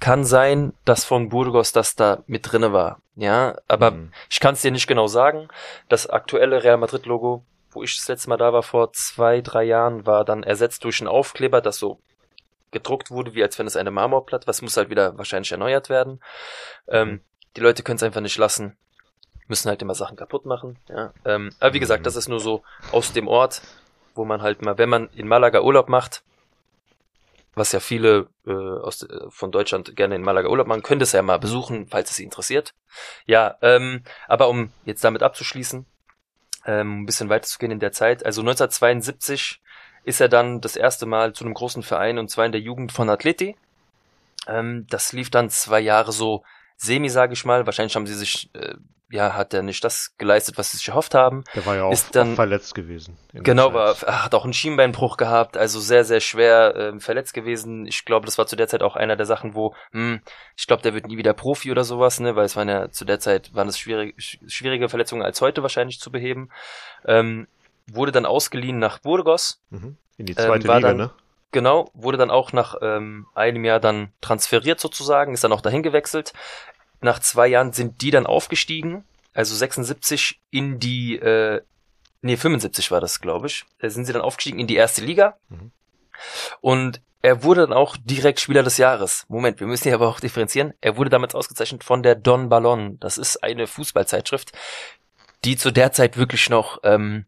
Kann sein, dass von Burgos das da mit drinne war. Ja, aber Mhm. ich kann es dir nicht genau sagen. Das aktuelle Real Madrid Logo, wo ich das letzte Mal da war vor zwei, drei Jahren, war dann ersetzt durch einen Aufkleber, das so gedruckt wurde, wie als wenn es eine Marmorplatte, was muss halt wieder wahrscheinlich erneuert werden. Ähm, die Leute können es einfach nicht lassen, müssen halt immer Sachen kaputt machen. Ja. Ähm, aber wie gesagt, Mhm. das ist nur so aus dem Ort, wo man halt mal, wenn man in Malaga Urlaub macht, was ja viele äh, aus, äh, von Deutschland gerne in Malaga Urlaub machen, könnt es ja mal besuchen, falls es sie interessiert. Ja, ähm, aber um jetzt damit abzuschließen, ähm, ein bisschen weiterzugehen in der Zeit, also 1972 ist er dann das erste Mal zu einem großen Verein und zwar in der Jugend von Atleti. Ähm, das lief dann zwei Jahre so semi, sage ich mal. Wahrscheinlich haben sie sich, äh, ja, hat er nicht das geleistet, was sie sich erhofft haben. Der war ja auch, Ist dann- auch verletzt gewesen. Genau, war, er hat auch einen Schienbeinbruch gehabt, also sehr, sehr schwer ähm, verletzt gewesen. Ich glaube, das war zu der Zeit auch einer der Sachen, wo, hm, ich glaube, der wird nie wieder Profi oder sowas, ne, weil es waren ja zu der Zeit waren es schwierig, sch- schwierige Verletzungen als heute wahrscheinlich zu beheben. Ähm, wurde dann ausgeliehen nach Burgos, Mhm. In die ähm, zweite war Liga, dann- ne? Genau, wurde dann auch nach ähm, einem Jahr dann transferiert sozusagen, ist dann auch dahin gewechselt. Nach zwei Jahren sind die dann aufgestiegen, also 76 in die äh, nee, 75 war das, glaube ich. Da sind sie dann aufgestiegen in die erste Liga. Mhm. Und er wurde dann auch direkt Spieler des Jahres. Moment, wir müssen hier aber auch differenzieren. Er wurde damals ausgezeichnet von der Don Ballon. Das ist eine Fußballzeitschrift, die zu der Zeit wirklich noch, ähm,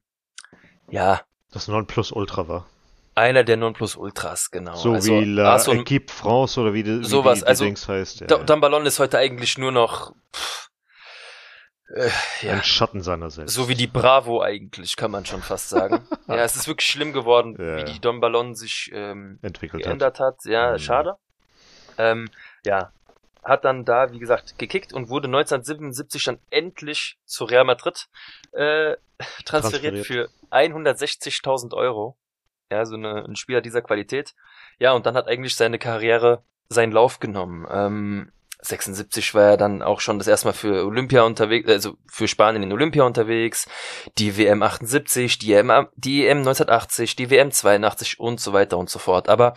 ja, Das Nonplusultra war. Einer der Nonplusultras, genau. So also, wie La Arson- Equipe France oder wie, die, wie Sowas, die, die also Dings heißt. Ja, Don, ja. Don Ballon ist heute eigentlich nur noch, pff, äh, ja, Ein Schatten seiner selbst. so wie die Bravo eigentlich, kann man schon fast sagen. ja, es ist wirklich schlimm geworden, Ja, wie die Don Ballon sich ähm, entwickelt hat. geändert hat. Ja, Mhm. schade. Ähm, ja, hat dann da, wie gesagt, gekickt und wurde 1977 dann endlich zu Real Madrid äh, transferiert, Transferiert. für 160.000 Euro. Ja, so eine, ein Spieler dieser Qualität. Ja, und dann hat eigentlich seine Karriere seinen Lauf genommen. Ähm, 76 war er dann auch schon das erste Mal für Olympia unterwegs, also für Spanien in Olympia unterwegs, die WM 78, die EM, die EM 1980, die WM 82 und so weiter und so fort. Aber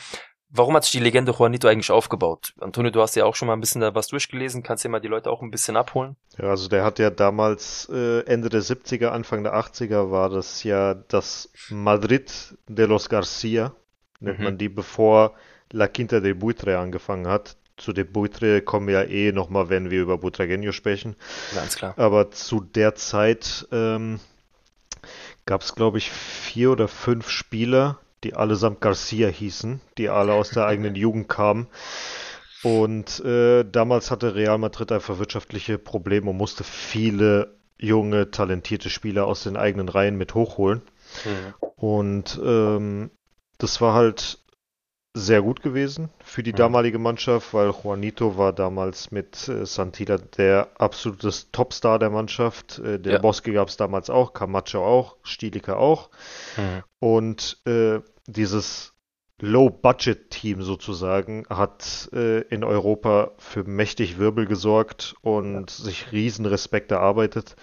warum hat sich die Legende Juanito eigentlich aufgebaut? Antonio, du hast ja auch schon mal ein bisschen da was durchgelesen, kannst ja mal die Leute auch ein bisschen abholen. Ja, also der hat ja damals äh, Ende der 70er, Anfang der 80er war das ja das Madrid de los Garcia, nennt Mhm. man die, bevor La Quinta de Buitre angefangen hat. Zu de Buitre kommen wir ja eh nochmal, wenn wir über Butragueño sprechen. Ganz klar. Aber zu der Zeit ähm, gab es, glaube ich, vier oder fünf Spieler, die allesamt Garcia hießen, die alle aus der eigenen Jugend kamen. Und äh, damals hatte Real Madrid einfach wirtschaftliche Probleme und musste viele junge, talentierte Spieler aus den eigenen Reihen mit hochholen. Mhm. Und ähm, das war halt sehr gut gewesen für die Mhm. damalige Mannschaft, weil Juanito war damals mit äh, Santilla der absolutes Topstar der Mannschaft. Äh, der Ja. Bosque gab es damals auch, Camacho auch, Stielika auch. Mhm. Und äh, dieses Low-Budget-Team sozusagen hat äh, in Europa für mächtig Wirbel gesorgt und sich riesen Respekt erarbeitet.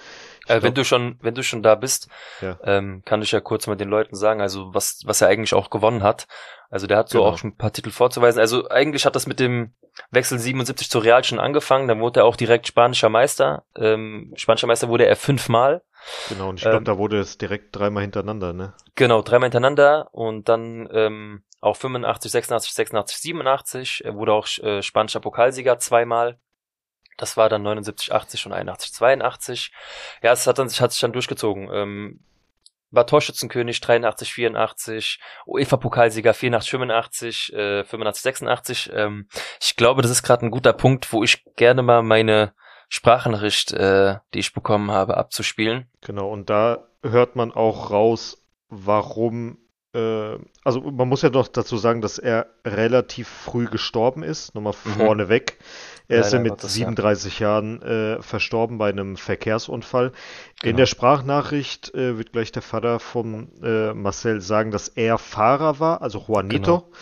Äh, wenn glaub- du schon, wenn du schon da bist, Ja. ähm, kann ich ja kurz mal den Leuten sagen, also was, was er eigentlich auch gewonnen hat. Also der hat so Genau. auch schon ein paar Titel vorzuweisen. Also eigentlich hat das mit dem Wechsel 77 zu Real schon angefangen. Dann wurde er auch direkt spanischer Meister. Ähm, spanischer Meister wurde er fünfmal. Genau, und ich glaube, ähm, da wurde es direkt dreimal hintereinander, ne? Genau, dreimal hintereinander und dann ähm, auch 85, 86, 86, 87. Er wurde auch äh, spanischer Pokalsieger zweimal. Das war dann 79, 80 und 81, 82. Ja, es hat, dann, hat sich dann durchgezogen. Ähm, war Torschützenkönig 83, 84, UEFA-Pokalsieger 84, 85, äh, 85, 86. Ähm, ich glaube, das ist gerade ein guter Punkt, wo ich gerne mal meine Sprachnachricht, äh, die ich bekommen habe, abzuspielen. Genau, und da hört man auch raus, warum, äh, also man muss ja doch dazu sagen, dass er relativ früh gestorben ist, nochmal Mhm. vorneweg. Er ist ja mit Gottes, ja. 37 Jahren äh, verstorben bei einem Verkehrsunfall. In Genau. der Sprachnachricht äh, wird gleich der Vater von äh, Marcel sagen, dass er Fahrer war, also Juanito, Genau.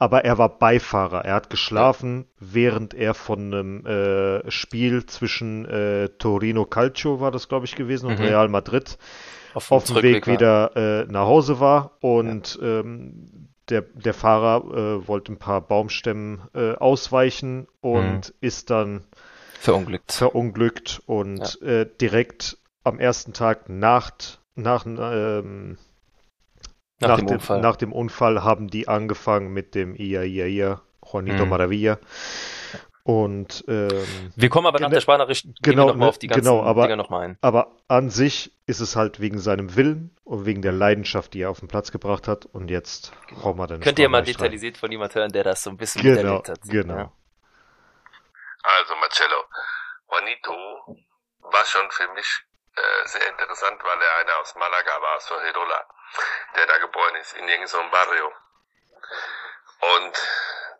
Aber er war Beifahrer. Er hat geschlafen, während er von einem äh, Spiel zwischen äh, Torino Calcio war das, glaube ich, gewesen und Mhm. Real Madrid Auf, auf dem Weg wieder äh, nach Hause war und ähm, der, der Fahrer äh, wollte ein paar Baumstämmen äh, ausweichen und ist dann verunglückt. verunglückt und äh, direkt am ersten Tag nach, nach, ähm, Nach, dem Unfall. nach dem Unfall haben die angefangen mit dem Ia Ia Ia, Juanito Mhm. Maravilla. Und ähm, wir kommen aber nach der Sprachnachricht gehen genau, wir nochmal ne, auf die ganzen genau, aber- Dinger nochmal ein. Aber an sich ist es halt wegen seinem Willen und wegen der Leidenschaft, die er auf den Platz gebracht hat. Und jetzt hauen wir dann Könnt ihr mal Sprachnachricht rein. detailliert von jemand hören, der das so ein bisschen Genau, miterlebt hat. genau. Ja. Also Marcello, Juanito war schon für mich äh, sehr interessant, weil er einer aus Malaga war, aus geboren ist, in irgendeinem Barrio. Und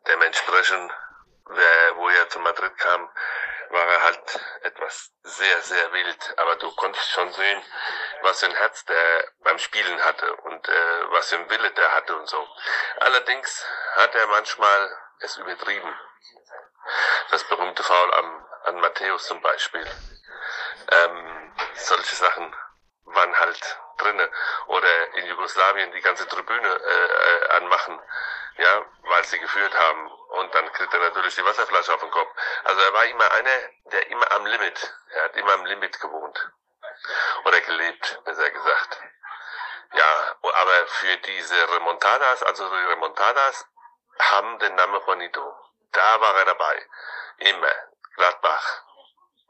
dementsprechend, wer, wo er zu Madrid kam, war er halt etwas sehr, sehr wild. Aber du konntest schon sehen, was für ein Herz der beim Spielen hatte und äh, was für ein Wille der hatte und so. Allerdings hat er manchmal es übertrieben. Das berühmte Foul am, an Matthäus zum Beispiel. Ähm, solche Sachen waren halt drinne. Oder in Jugoslawien die ganze Tribüne äh, äh, anmachen, ja, weil sie geführt haben. Und dann kriegt er natürlich die Wasserflasche auf den Kopf. Also er war immer einer, der immer am Limit, er hat immer am Limit gewohnt. Oder gelebt, besser gesagt. ja, aber für diese Remontadas, also die Remontadas, haben den Namen Juanito. Da war er dabei. Immer. Gladbach.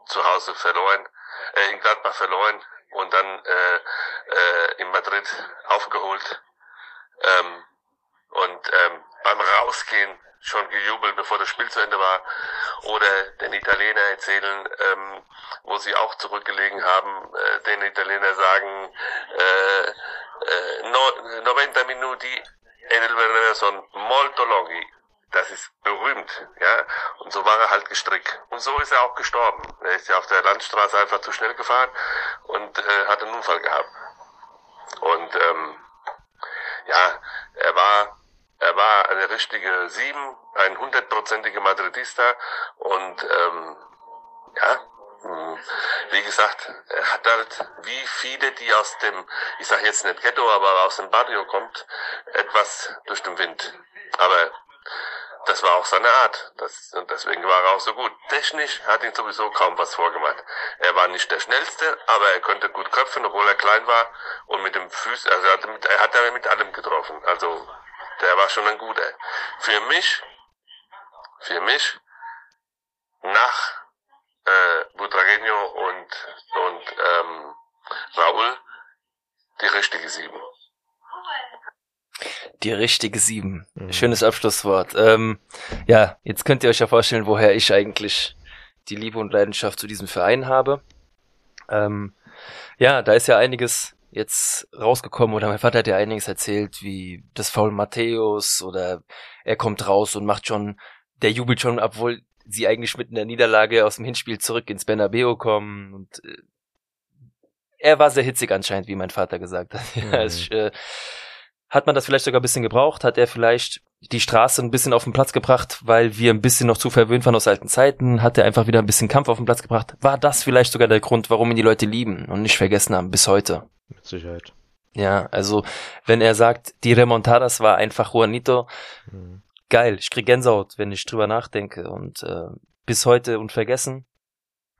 Zu Hause verloren, äh, in Gladbach verloren und dann äh, äh, in Madrid aufgeholt. Ähm, und ähm, beim Rausgehen schon gejubelt, bevor das Spiel zu Ende war. Oder den Italiener erzählen, ähm, wo sie auch zurückgelegen haben, äh, den Italiener sagen, äh, äh, no, 90 Minuti e Bernabeu son molto longhi. Das ist berühmt, ja. Und so war er halt gestrickt. Und so ist er auch gestorben. Er ist ja auf der Landstraße einfach zu schnell gefahren und äh, hat einen Unfall gehabt. Und ähm, ja, er war er war eine richtige Sieben, ein hundertprozentiger Madridista und ähm, ja, hm, wie gesagt, er hat halt wie viele, die aus dem, ich sage jetzt nicht Ghetto, aber aus dem Barrio kommt, etwas durch den Wind. Aber das war auch seine Art. Das, und deswegen war er auch so gut. Technisch hat ihn sowieso kaum was vorgemacht. Er war nicht der schnellste, aber er konnte gut köpfen, obwohl er klein war. Und mit dem Fuß, also er hat, mit, er hat mit allem getroffen. Also der war schon ein guter. Für mich, für mich, nach äh, Butragueño und, und ähm, Raúl, die richtige Sieben. Die richtige Sieben. Mhm. Schönes Abschlusswort. Ähm, ja, jetzt könnt ihr euch ja vorstellen, woher ich eigentlich die Liebe und Leidenschaft zu diesem Verein habe. Ähm, ja, da ist ja einiges jetzt rausgekommen oder mein Vater hat ja einiges erzählt, wie das Foul Matthäus oder er kommt raus und macht schon, der jubelt schon, obwohl sie eigentlich mit einer Niederlage aus dem Hinspiel zurück ins Bernabeo kommen und äh, er war sehr hitzig anscheinend, wie mein Vater gesagt hat. Mhm. Ja, es, äh, hat man das vielleicht sogar ein bisschen gebraucht? Hat er vielleicht die Straße ein bisschen auf den Platz gebracht, weil wir ein bisschen noch zu verwöhnt waren aus alten Zeiten? Hat er einfach wieder ein bisschen Kampf auf den Platz gebracht? War das vielleicht sogar der Grund, warum ihn die Leute lieben und nicht vergessen haben bis heute? Mit Sicherheit. Ja, also wenn er sagt, die Remontadas war einfach Juanito, mhm. geil, ich krieg Gänsehaut, wenn ich drüber nachdenke und äh, bis heute unvergessen.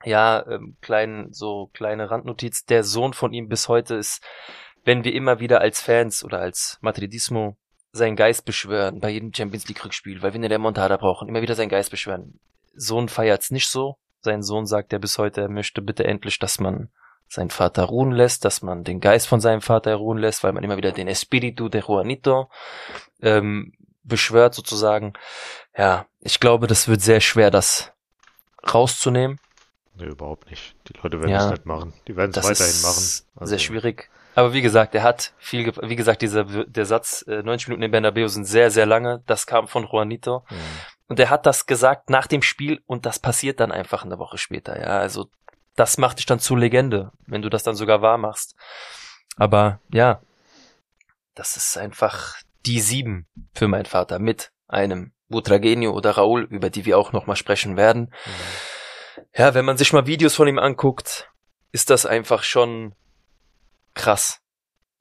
Ja, ähm, klein, so kleine Randnotiz, der Sohn von ihm bis heute ist wenn wir immer wieder als Fans oder als Madridismo seinen Geist beschwören bei jedem Champions League Rückspiel, weil wir eine Remontada brauchen, immer wieder seinen Geist beschwören. Sohn feiert's nicht so. Sein Sohn sagt er bis heute, er möchte bitte endlich, dass man seinen Vater ruhen lässt, dass man den Geist von seinem Vater ruhen lässt, weil man immer wieder den Espíritu de Juanito ähm, beschwört sozusagen. Ja, ich glaube, das wird sehr schwer, das rauszunehmen. Nee, überhaupt nicht. Die Leute werden ja, es nicht machen. Die werden es weiterhin machen. Also, sehr schwierig. Aber wie gesagt, er hat viel, wie gesagt, dieser, der Satz, äh, 90 Minuten in Bernabeu sind sehr, sehr lange. Das kam von Juanito. Mhm. Und er hat das gesagt nach dem Spiel und das passiert dann einfach eine Woche später. Ja, also das macht dich dann zur Legende, wenn du das dann sogar wahr machst. Aber ja, das ist einfach die sieben für meinen Vater mit einem Butragenio oder Raul, über die wir auch nochmal sprechen werden. Mhm. Ja, wenn man sich mal Videos von ihm anguckt, ist das einfach schon krass.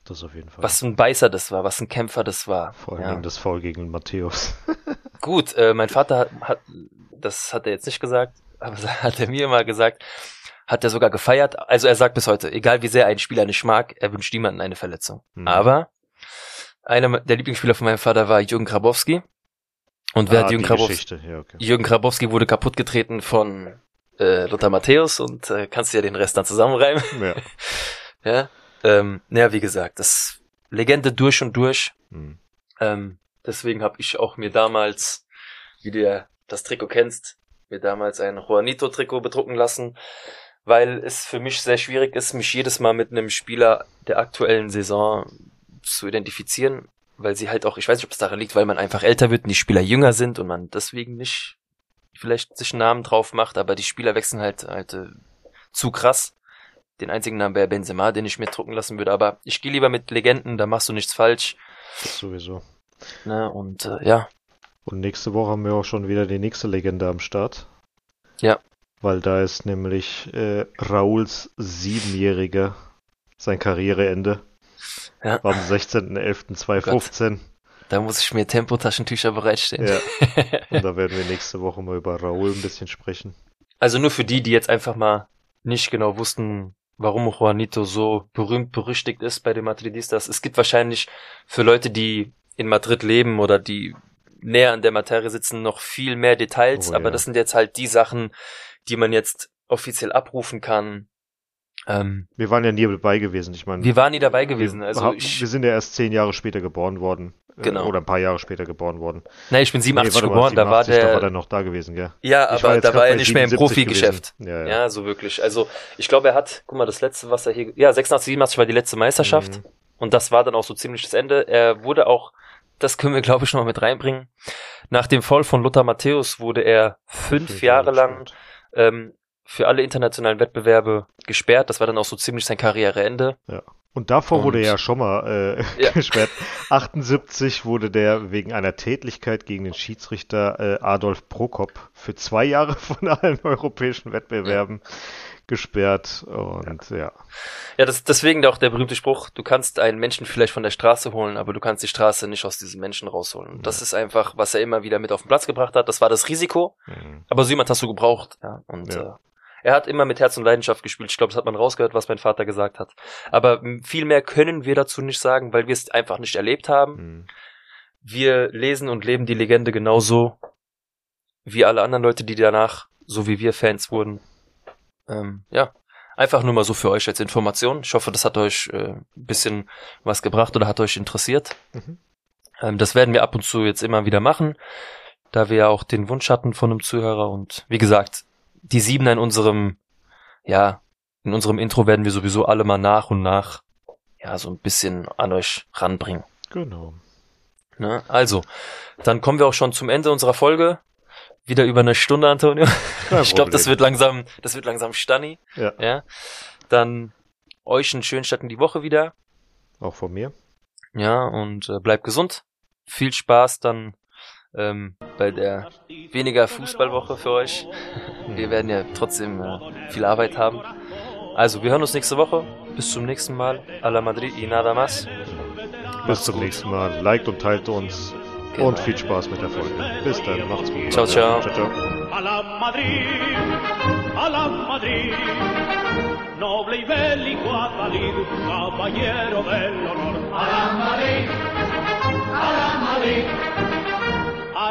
Das auf jeden Fall. Was ein Beißer das war, was ein Kämpfer das war. Vor allem ja. das Foul gegen Matthäus. Gut, äh, mein Vater hat, hat, das hat er jetzt nicht gesagt, aber hat er mir mal gesagt, hat er sogar gefeiert. Also er sagt bis heute, egal wie sehr ein Spieler nicht mag, er wünscht niemanden eine Verletzung. Mhm. Aber einer der Lieblingsspieler von meinem Vater war Jürgen Grabowski. Und wer ah, hat Jürgen Grabowski? Ja, okay. Jürgen Grabowski wurde kaputt getreten von äh, Lothar Matthäus und äh, kannst du ja den Rest dann zusammenreimen. Ja. ja. Ähm, naja, wie gesagt, das Legende durch und durch. Mhm. Ähm, deswegen habe ich auch mir damals, wie du ja das Trikot kennst, mir damals ein Juanito-Trikot bedrucken lassen, weil es für mich sehr schwierig ist, mich jedes Mal mit einem Spieler der aktuellen Saison zu identifizieren, weil sie halt auch, ich weiß nicht, ob es daran liegt, weil man einfach älter wird und die Spieler jünger sind und man deswegen nicht vielleicht sich einen Namen drauf macht, aber die Spieler wechseln halt halt äh, zu krass. Den einzigen Namen wäre Benzema, den ich mir drucken lassen würde. Aber ich gehe lieber mit Legenden, da machst du nichts falsch. Das sowieso. Ne, und äh, ja. Und nächste Woche haben wir auch schon wieder die nächste Legende am Start. Ja. Weil da ist nämlich äh, Rauls Siebenjähriger sein Karriereende. Ja. Am 16.11.2015. Da muss ich mir Tempotaschentücher bereitstellen. Ja. Und da werden wir nächste Woche mal über Raul ein bisschen sprechen. Also nur für die, die jetzt einfach mal nicht genau wussten, warum Juanito so berühmt berüchtigt ist bei den Madridistas. Es gibt wahrscheinlich für Leute, die in Madrid leben oder die näher an der Materie sitzen, noch viel mehr Details, Oh, aber ja. das sind jetzt halt die Sachen, die man jetzt offiziell abrufen kann. Ähm, Wir waren ja nie dabei gewesen. Ich meine, wir waren nie dabei gewesen. wir, Also haben- ich, wir sind ja erst zehn Jahre später geboren worden. Äh, Genau. Oder ein paar Jahre später geboren worden. nein, ich bin 87 warte mal, geboren, da war 87, der, Da war der noch da gewesen, gell? ja, war aber da war er nicht mehr im 77 Profigeschäft. Ja, ja. Ja, so wirklich. Also ich glaube, er hat, guck mal, das letzte, was er hier, ja, 86, 87 war die letzte Meisterschaft Mhm. und das war dann auch so ziemlich das Ende. Er wurde auch, das können wir glaube ich noch mal mit reinbringen. Nach dem Fall von Lothar Matthäus wurde er fünf, Jahre lang ähm, für alle internationalen Wettbewerbe gesperrt. Das war dann auch so ziemlich sein Karriereende. Und davor wurde Und- er ja schon mal äh, Ja. gesperrt. 78 wurde der wegen einer Tätlichkeit gegen den Schiedsrichter äh, Adolf Prokop für zwei Jahre von allen europäischen Wettbewerben gesperrt. Und ja. Ja, das, deswegen auch der berühmte Spruch, du kannst einen Menschen vielleicht von der Straße holen, aber du kannst die Straße nicht aus diesem Menschen rausholen. Und das ist einfach, was er immer wieder mit auf den Platz gebracht hat. Das war das Risiko, Mhm. aber so jemand hast du gebraucht. Ja, und Ja. Äh, er hat immer mit Herz und Leidenschaft gespielt. Ich glaube, das hat man rausgehört, was mein Vater gesagt hat. Aber viel mehr können wir dazu nicht sagen, weil wir es einfach nicht erlebt haben. Mhm. Wir lesen und leben die Legende genauso wie alle anderen Leute, die danach, so wie wir Fans wurden. Ähm, ja, einfach nur mal so für euch als Information. Ich hoffe, das hat euch äh, ein bisschen was gebracht oder hat euch interessiert. Mhm. Ähm, das werden wir ab und zu jetzt immer wieder machen, da wir ja auch den Wunsch hatten von einem Zuhörer und wie gesagt, die Siebener in unserem, ja, in unserem Intro werden wir sowieso alle mal nach und nach, ja, so ein bisschen an euch ranbringen. Genau. Ne? Also, dann kommen wir auch schon zum Ende unserer Folge. Wieder über eine Stunde, Antonio. Kein ich glaube, das wird langsam, das wird langsam Stanni. Ja. ja. Dann euch einen schönen Start in die Woche wieder. Auch von mir. Ja, und äh, bleibt gesund. Viel Spaß dann ähm, bei der weniger Fußballwoche für euch. Wir werden ja trotzdem äh, viel Arbeit haben. Also, wir hören uns nächste Woche. Bis zum nächsten Mal. A la Madrid y nada más. Bis zum gut. nächsten Mal. Liked und teilt uns. Genau. Und viel Spaß mit der Folge. Bis dann. Macht's gut. Ciao, ciao. ciao, ciao. a la Madrid, a la Madrid, noble y bélico Adalid, caballero del honor. A la Madrid, a la Madrid,